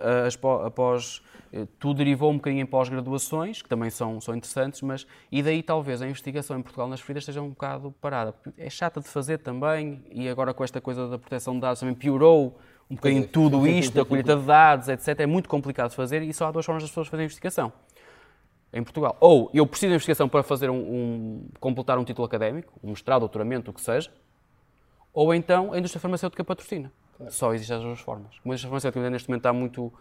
após, eh, tudo derivou um bocadinho em pós-graduações, que também são, são interessantes, mas e daí talvez a investigação em Portugal nas feridas esteja um bocado parada. É chata de fazer também, e agora com esta coisa da proteção de dados também piorou um bocadinho é. tudo isto, a colheita de dados, etc. É muito complicado de fazer e só há duas formas das pessoas fazerem investigação em Portugal. Ou eu preciso de investigação para fazer um, um, completar um título académico, um mestrado, doutoramento, o que seja, ou então a indústria farmacêutica patrocina. Claro. Só existem as duas formas. Como a indústria farmacêutica neste momento está muito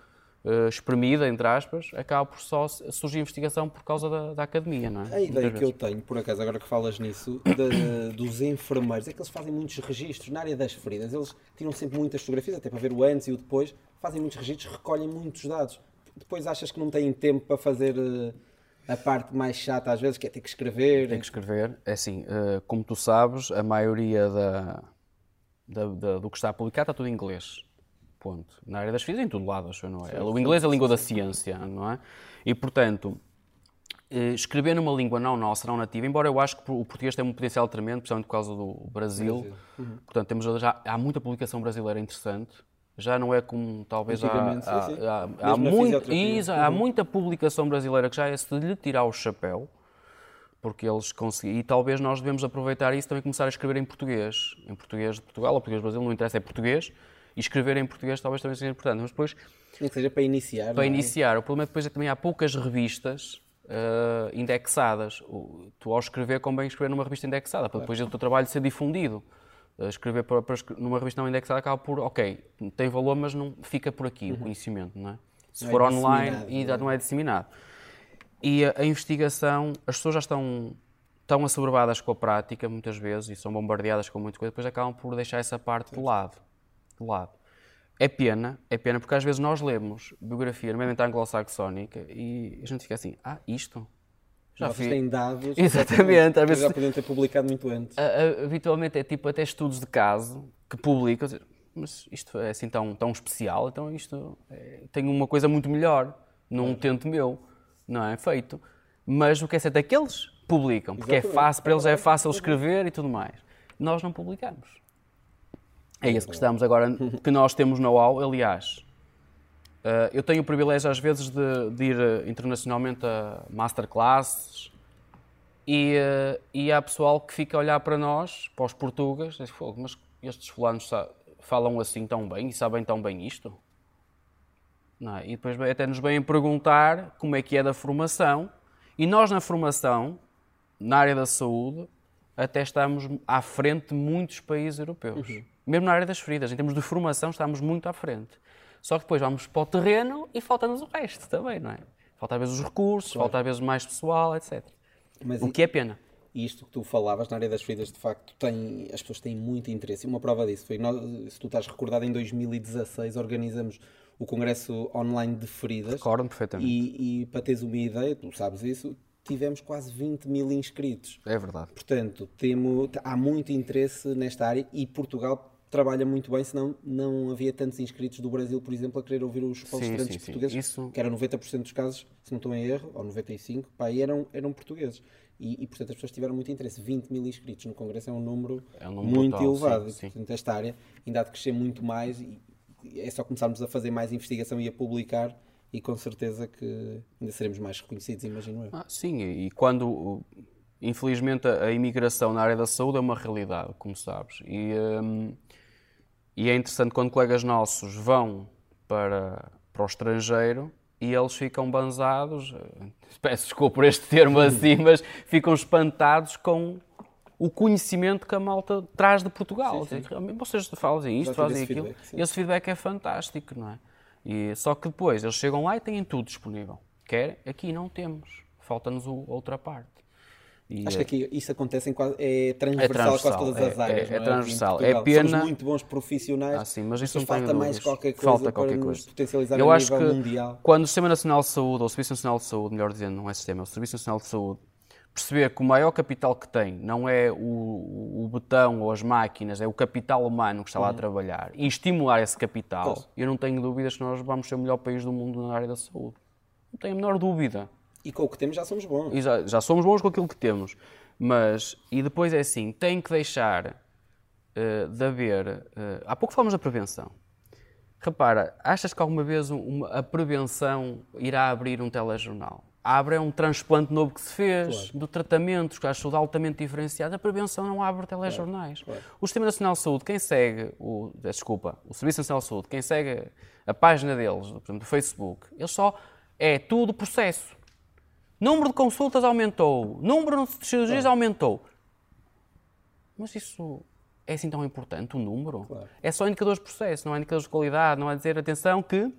uh, espremida, entre aspas, acaba por só surgir investigação por causa da, da academia, não é? A ideia que eu tenho, por acaso, agora que falas nisso, de, dos enfermeiros, é que eles fazem muitos registros na área das feridas. Eles tiram sempre muitas fotografias, até para ver o antes e o depois, fazem muitos registros, recolhem muitos dados. Depois achas que não têm tempo para fazer... Uh, a parte mais chata às vezes, que é ter que escrever. Tem que escrever. É assim, uh, como tu sabes, a maioria da, da, da, do que está publicado está tudo em inglês. Ponto. Na área das físicas, em todo lado, acho, não é? Sim, o inglês é a língua da ciência, não é? E, portanto, eh, escrever numa língua não nossa, não nativa, embora eu acho que o português tem um potencial tremendo, principalmente por causa do Brasil. Brasil. Uhum. Portanto, temos já, há muita publicação brasileira interessante. Já não é como talvez há, há, há, há, muito, isso, há uhum. muita publicação brasileira que já é se lhe tirar o chapéu porque eles conseguiram. E talvez nós devemos aproveitar isso também começar a escrever em português. Em português de Portugal ou português do Brasil, não interessa, é português. E escrever em português talvez também seja importante. Mas depois. Nem que seja para iniciar. Para é? iniciar. O problema é depois é que também há poucas revistas uh, indexadas. O, tu, ao escrever, convém escrever numa revista indexada, para depois o teu trabalho ser difundido. Uh, escrever para, para, numa revista não indexada acaba por, ok, tem valor, mas não fica por aqui uhum. o conhecimento, não é? Se não for é online, e não é disseminado. E a, a, investigação, as pessoas já estão tão assoberbadas com a prática, muitas vezes, e são bombardeadas com muita coisa, depois acabam por deixar essa parte de lado. Lado. É pena, é pena, porque às vezes nós lemos biografia, nomeadamente anglo-saxónica, e a gente fica assim, ah, isto? Já Vocês têm dados Exatamente, às vezes já podiam ter publicado muito antes. habitualmente é tipo até estudos de caso que publicam, mas isto é assim tão, tão especial, então isto é, tem uma coisa muito melhor num é. tento meu não é feito. Mas o que é certo é que eles publicam, porque é Exatamente. é fácil, para eles é fácil escrever e tudo mais. Nós não publicamos. É isso que estamos agora, que nós temos know-how. Aliás, eh, eu tenho o privilégio às vezes de, de ir eh, internacionalmente a masterclasses e, eh, e há pessoal que fica a olhar para nós, para os portugueses, e diz, mas estes fulanos falam assim tão bem e sabem tão bem isto? É? E depois até nos vêm perguntar como é que é da formação. E nós, na formação, na área da saúde, até estamos à frente de muitos países europeus. Uhum. Mesmo na área das feridas, em termos de formação, estamos muito à frente. Só que depois vamos para o terreno e falta-nos o resto também, não é? Falta às vezes os recursos, claro. falta às vezes mais pessoal, etc. Mas o que é pena. E isto que tu falavas na área das feridas, de facto, tem, as pessoas têm muito interesse. E uma prova disso foi, nós, se tu estás recordado, em 2016 organizamos o Congresso Online de Feridas. Recordo perfeitamente. E, e para teres uma ideia, tu sabes isso, tivemos quase 20 mil inscritos. É verdade. Portanto, temo, há muito interesse nesta área e Portugal trabalha muito bem, senão não havia tantos inscritos do Brasil, por exemplo, a querer ouvir os palestrantes sim, sim, portugueses. Isso... que era 90% dos casos, se não estou em erro, ou 95%, pá, eram, eram portugueses. E, e, portanto as pessoas tiveram muito interesse. 20 mil inscritos no Congresso é um número, é um número muito total, elevado. Sim, portanto, esta área ainda há de crescer muito mais e, é só começarmos a fazer mais investigação e a publicar e com certeza que ainda seremos mais reconhecidos, imagino eu. Ah, sim, e quando, infelizmente, a imigração na área da saúde é uma realidade, como sabes, e, um, e é interessante quando colegas nossos vão para, para o estrangeiro e eles ficam banzados, peço desculpa por este termo assim, mas ficam espantados com o conhecimento que a malta traz de Portugal. Sim, sim. Vocês fazem isto, fazem esse aquilo. Feedback, esse feedback é fantástico, não é? E, só que depois eles chegam lá e têm tudo disponível. Quer? Aqui não temos. Falta-nos outra parte. E Acho que aqui isso acontece em quase, é transversal, é transversal quase todas as é, áreas. É, é, é transversal. É pena. Somos muito bons profissionais. Ah, sim, mas isso não falta mais qualquer coisa falta qualquer para coisa. nos potencializar Eu a acho que mundial. Quando o Sistema Nacional de Saúde, ou o Serviço Nacional de Saúde, melhor dizendo, não é sistema, é o Serviço Nacional de Saúde, perceber que o maior capital que tem não é o, o betão ou as máquinas, é o capital humano que está lá a uhum. trabalhar e estimular esse capital, eu não tenho dúvidas que nós vamos ser o melhor país do mundo na área da saúde. Não tenho a menor dúvida. E com o que temos já somos bons. Já, já, somos bons com aquilo que temos. Mas, e depois é assim, tem que deixar uh, de haver. Uh, há pouco falamos da prevenção. Repara, achas que alguma vez uma, a prevenção irá abrir um telejornal? Abre é um transplante novo que se fez, claro. do tratamento, que acho altamente diferenciado. A prevenção não abre telejornais. Claro, claro. O Sistema Nacional de Saúde, quem segue, o, desculpa, o Serviço Nacional de Saúde, quem segue a página deles, por exemplo, do Facebook, ele só é tudo processo. Número de consultas aumentou, número de cirurgias aumentou. Mas isso é assim tão importante, o número? Claro. É só indicadores de processo, não é indicadores de qualidade, não é dizer, atenção, que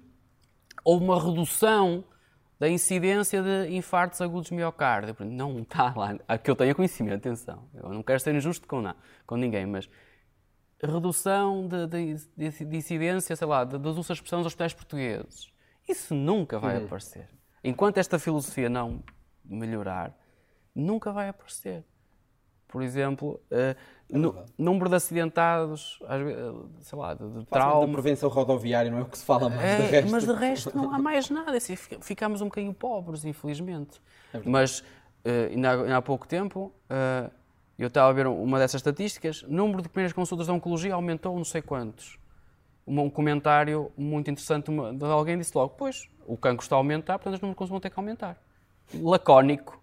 houve uma redução da incidência de infartos agudos de miocárdio. Não está lá, que eu tenha conhecimento, atenção. Eu não quero ser injusto com, não, com ninguém, mas redução de, de, de incidência, sei lá, das úlceras de pressão dos hospitais portugueses. Isso nunca vai uhum. aparecer. Enquanto esta filosofia não melhorar, nunca vai aparecer. Por exemplo, uh, no, número de acidentados, sei lá, de, de trauma. prevenção rodoviária, não é o que se fala mais é, de resto. Mas de resto não há mais nada. Assim, ficamos um bocadinho pobres, infelizmente. É mas, uh, ainda, há, ainda, há, pouco tempo, uh, eu estava a ver uma dessas estatísticas, o número de primeiras consultas de oncologia aumentou não sei quantos. Um, um comentário muito interessante de alguém disse logo, pois, o cancro está a aumentar, portanto os números de consultas vão ter que aumentar. Lacónico,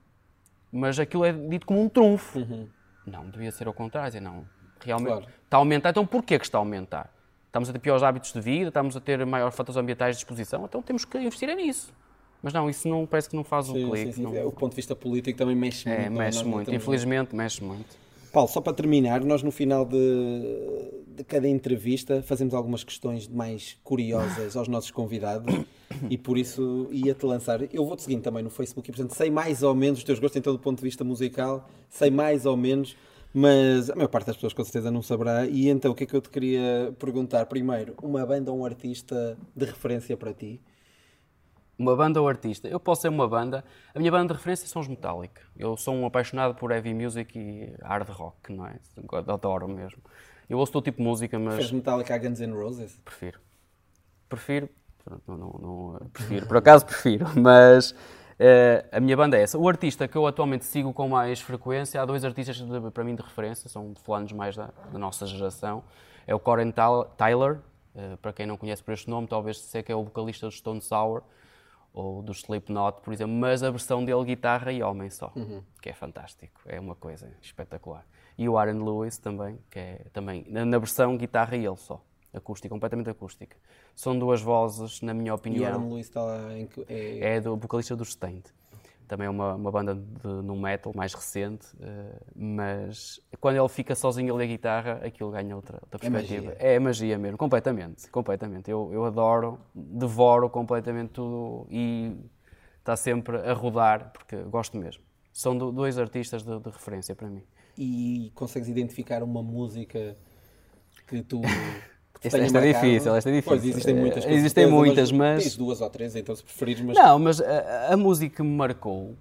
mas aquilo é dito como um trunfo. Uhum. Não, devia ser ao contrário, dizer, não, realmente claro. está a aumentar, então porquê que está a aumentar? Estamos a ter piores hábitos de vida, estamos a ter maiores fatores ambientais de exposição, então temos que investir nisso. Mas não, isso não parece que não faz sim, o clique. Sim, sim. Não... É, o ponto de vista político também mexe é, muito. É, mexe muito, infelizmente mexe muito. Paulo, só para terminar, nós no final de, de cada entrevista fazemos algumas questões mais curiosas aos nossos convidados e por isso ia-te lançar. Eu vou-te seguindo também no Facebook e, portanto, sei mais ou menos os teus gostos em todo o ponto de vista musical, sei mais ou menos, mas a maior parte das pessoas com certeza não saberá. E então, o que é que eu te queria perguntar? Primeiro, uma banda ou um artista de referência para ti? Uma banda ou artista? Eu posso ser uma banda. A minha banda de referência são os Metallica. Eu sou um apaixonado por heavy music e hard rock, não é? Adoro mesmo. Eu ouço todo tipo de música, mas. Fez Metallica a Guns N' Roses? Prefiro. Prefiro. Não, não, não, prefiro. Por acaso prefiro, mas. Uh, a minha banda é essa. O artista que eu atualmente sigo com mais frequência, há dois artistas de, para mim de referência, são fulanos mais da, da, nossa geração. É o Corin Tyler, uh, para quem não conhece por este nome, talvez sei que é o vocalista do Stone Sour ou do Slipknot, por exemplo, mas a versão dele guitarra e homem só, uhum. que é fantástico, é uma coisa espetacular. E o Aaron Lewis também, que é também na versão guitarra e ele só, acústica, completamente acústica. São duas vozes, na minha opinião. E o Aaron Lewis está lá em... é... é do vocalista do Stained também é uma, uma banda de no metal mais recente, uh, mas quando ele fica sozinho a ler guitarra, aquilo ganha outra, outra perspectiva. É magia. é magia mesmo, completamente, completamente. Eu, eu adoro, devoro completamente tudo e está sempre a rodar, porque gosto mesmo. São do, dois artistas de, de referência para mim. E consegues identificar uma música que tu esta, esta é difícil, esta é difícil. Pois, existem muitas. Existem muitas, mas... Tens duas ou três, então se preferires, mas... Não, mas a, a música me marcou.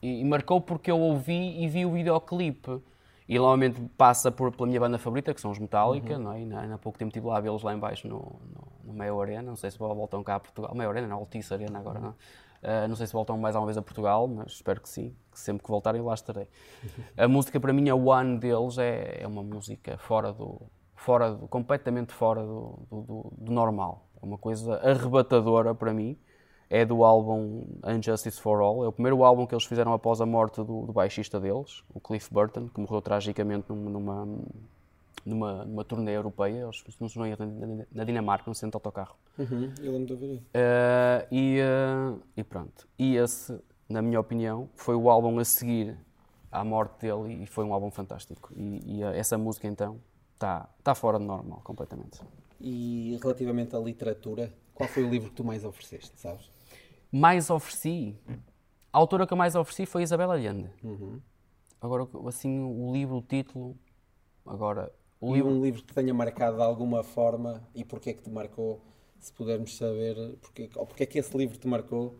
E, e, marcou porque eu ouvi e vi o videoclipe. E normalmente passa por, pela minha banda favorita, que são os Metallica, uhum. não é? E há pouco tempo estive lá a vê-los lá embaixo no, no, no Meio Arena, não sei se voltam cá a Portugal. Meio Arena, não, Altice Arena agora, uhum. não Uh, não sei se voltam mais uma vez a Portugal, mas espero que sim, que sempre que voltarem lá estarei. A música para mim, a One deles, é, é uma música fora do, fora, completamente fora do, do, do, normal. É uma coisa arrebatadora para mim. É do álbum Unjustice for All. É o primeiro álbum que eles fizeram após a morte do, do baixista deles, o Cliff Burton, que morreu tragicamente numa, numa, numa turnê europeia. Eles funcionam na Dinamarca, no centro de autocarro. Uhum, eu lembro de ouvir uh, e, uh, e pronto. E esse, na minha opinião, foi o álbum a seguir à morte dele e foi um álbum fantástico. E, e essa música então está tá fora de normal, completamente. E relativamente à literatura, qual foi o livro que tu mais ofereceste, sabes? Mais ofereci? A autora que eu mais ofereci foi Isabel Allende. Uhum. Agora, assim, o livro, o título, agora... O e livro... um livro que tenha marcado de alguma forma e porquê é que te marcou, se pudermos saber, porque, ou porque é que esse livro te marcou,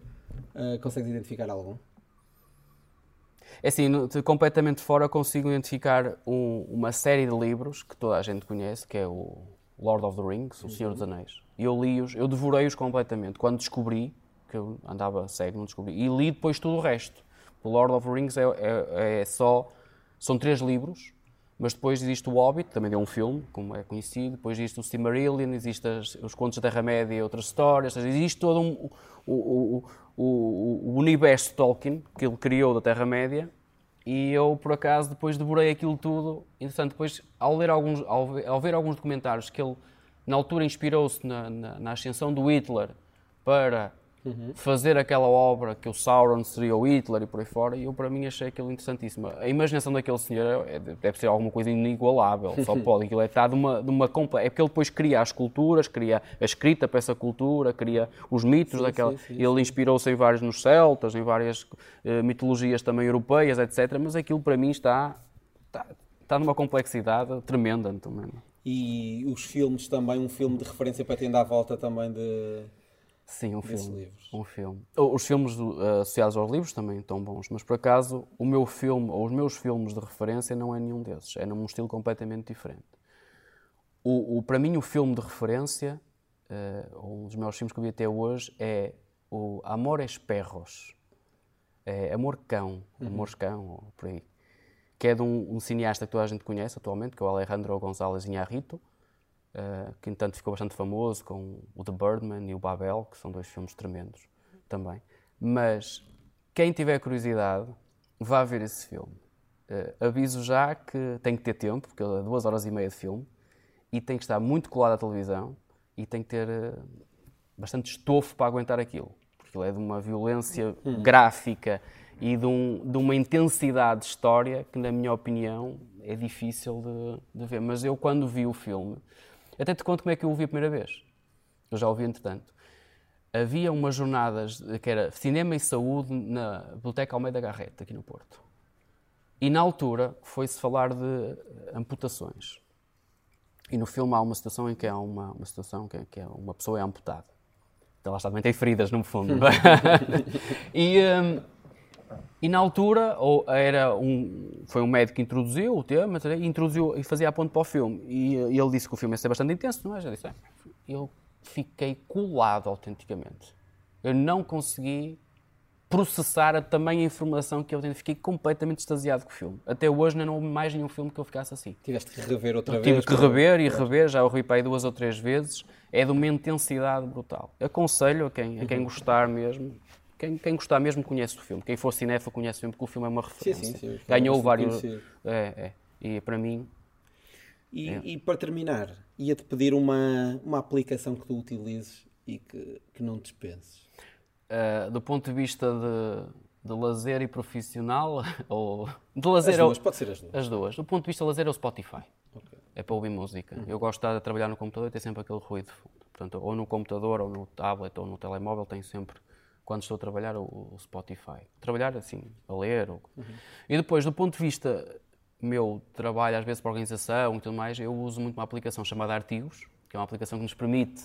uh, consegues identificar algum? É assim, completamente fora consigo identificar um, uma série de livros que toda a gente conhece, que é o Lord of the Rings, O Senhor dos uhum. Anéis. E eu li-os, eu devorei-os completamente. Quando descobri, que eu andava cego, não descobri, e li depois tudo o resto. O Lord of the Rings é, é, é só... São três livros, mas depois existe o Hobbit, também é um filme, como é conhecido, depois existe o Silmarillion, existem os Contos da Terra-média e outras histórias, existe todo um, o, o, o, o, universo Tolkien que ele criou da Terra-média. E eu, por acaso, depois devorei aquilo tudo. Interessante, depois, ao, ler alguns, ao, ver, ao ver alguns documentários que ele, na altura, inspirou-se na, na, na ascensão do Hitler para uhum. fazer aquela obra que o Sauron seria o Hitler e por aí fora, e eu para mim achei aquilo interessantíssimo. A imaginação daquele senhor é, deve ser alguma coisa inigualável, só pode, aquilo é está de uma, de uma É porque ele depois cria as culturas, cria a escrita para essa cultura, cria os mitos sim, daquela. Sim, sim, ele inspirou-se em vários nos celtas, em várias uh, mitologias também europeias, etc. Mas aquilo para mim está, está, está numa complexidade tremenda também. E os filmes também, um filme de referência para ter à volta também de Sim, um filme. Livros. Um filme. Os filmes uh, associados aos livros também estão bons, mas por acaso o meu filme, ou os meus filmes de referência não é nenhum desses. É num estilo completamente diferente. O, o para mim, o filme de referência, uh, um dos meus filmes que eu vi até hoje, é o Amores Perros. É Amor Cão, uhum. Amor Cão, ou por aí. Que é de um, um, cineasta que toda a gente conhece atualmente, que é o Alejandro González Iñárritu uh, que entanto ficou bastante famoso com o The Birdman e o Babel, que são dois filmes tremendos também. Mas quem tiver curiosidade, vá ver esse filme. Uh, aviso já que tem que ter tempo, porque é duas horas e meia de filme, e tem que estar muito colado à televisão e tem que ter uh, bastante estofo para aguentar aquilo. Porque ele é de uma violência hum. gráfica e de, um, de, uma intensidade de história que, na minha opinião, é difícil de, de ver. Mas eu, quando vi o filme, até te conto como é que eu o vi a primeira vez. Eu já ouvi entretanto. Havia umas jornadas que era Cinema e Saúde na Biblioteca Almeida Garreta, aqui no Porto. E na altura foi-se falar de amputações. E no filme há uma situação em que há uma, uma situação que é, que é uma pessoa é amputada. Então, lá está, também tem feridas no fundo. e, um, e na altura, ou era um, foi um médico que introduziu o tema, introduziu e fazia a ponto para o filme. E, e ele disse que o filme ia ser bastante intenso, não é? Já disse, é. Eu fiquei colado autenticamente. Eu não consegui processar a tamanha informação que eu tenho. Fiquei completamente extasiado com o filme. Até hoje não houve mais nenhum filme que eu ficasse assim. Tiveste que rever outra Tive vez? Tive que rever e rever, já o revi duas ou três vezes. É de uma intensidade brutal. Aconselho a quem, a quem uhum. gostar mesmo, quem, quem gostar mesmo conhece o filme. Quem for cinéfilo conhece o filme, porque o filme é uma referência. Sim, sim, sim, Ganhou vários. É, é. E para mim. E, é. e para terminar, ia-te pedir uma, uma aplicação que tu utilizes e que, que não dispenses. Uh, do ponto de vista de, de lazer e profissional, ou de lazer. As duas, pode ser as duas. As duas. Do ponto de vista de lazer é o Spotify. Okay. É para ouvir música. Uhum. Eu gosto de estar a trabalhar no computador e ter sempre aquele ruído de fundo. Portanto, ou no computador, ou no tablet, ou no telemóvel, tenho sempre quando estou a trabalhar o, Spotify. Trabalhar assim, a ler. Ou... Uhum. E depois, do ponto de vista meu trabalho, às vezes para organização e tudo mais, eu uso muito uma aplicação chamada Artigos, que é uma aplicação que nos permite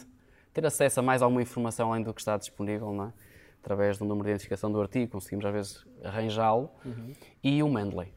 ter acesso a mais alguma informação além do que está disponível, não é? através do número de identificação do artigo, conseguimos às vezes arranjá-lo, uhum. e o Mendeley.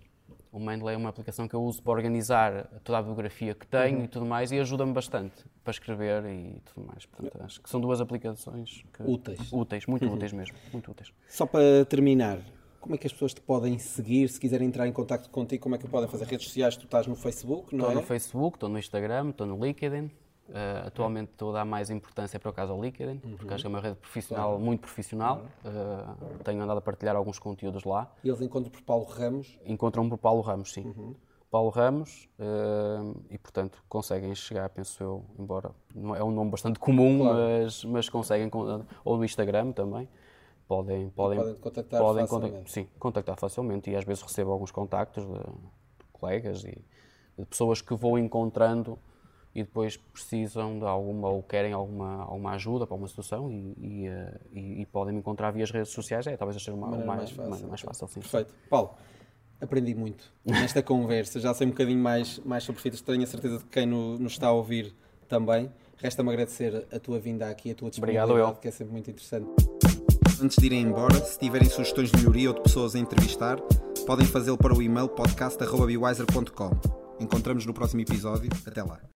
O Mendeley é uma aplicação que eu uso para organizar toda a biografia que tenho uhum. e tudo mais e ajuda-me bastante para escrever e tudo mais. Portanto, acho que são duas aplicações úteis. Úteis, muito uhum. úteis mesmo. Muito úteis. Só para terminar, como é que as pessoas te podem seguir? Se quiserem entrar em contato contigo, como é que podem fazer? Redes sociais, tu estás no Facebook, não estou é? Estou no Facebook, estou no Instagram, estou no LinkedIn. Uh, atualmente estou a dar mais importância, por acaso, ao LinkedIn, uhum. porque acho que é uma rede profissional, claro. muito profissional. Uh, tenho andado a partilhar alguns conteúdos lá. E eles encontram por Paulo Ramos? Encontram por Paulo Ramos, sim. Uhum. Paulo Ramos, uh, e portanto conseguem chegar, penso eu, embora não é um nome bastante comum, claro. mas, mas conseguem, ou no Instagram também, podem, podem, podem contactar podem facilmente. contact- sim, contactar facilmente e às vezes recebo alguns contactos de, de colegas e de pessoas que vou encontrando e depois precisam de alguma ou querem alguma, alguma ajuda para uma situação e, e, eh, e- e podem me encontrar via as redes sociais. É, talvez seja uma, uma- mais fácil, uma- mais ok. fácil sim. Perfeito. Paulo, aprendi muito nesta conversa. Já sei um bocadinho mais, mais sobre fitas. Tenho a certeza de que quem no- nos está a ouvir também. Resta-me agradecer a tua vinda aqui, a tua Obrigado, disponibilidade, eu. que é sempre muito interessante. Antes de irem embora, se tiverem sugestões de melhoria ou de pessoas a entrevistar, podem fazê-lo para o e-mail podcast.bewiser.com. Encontramos no próximo episódio. Até lá.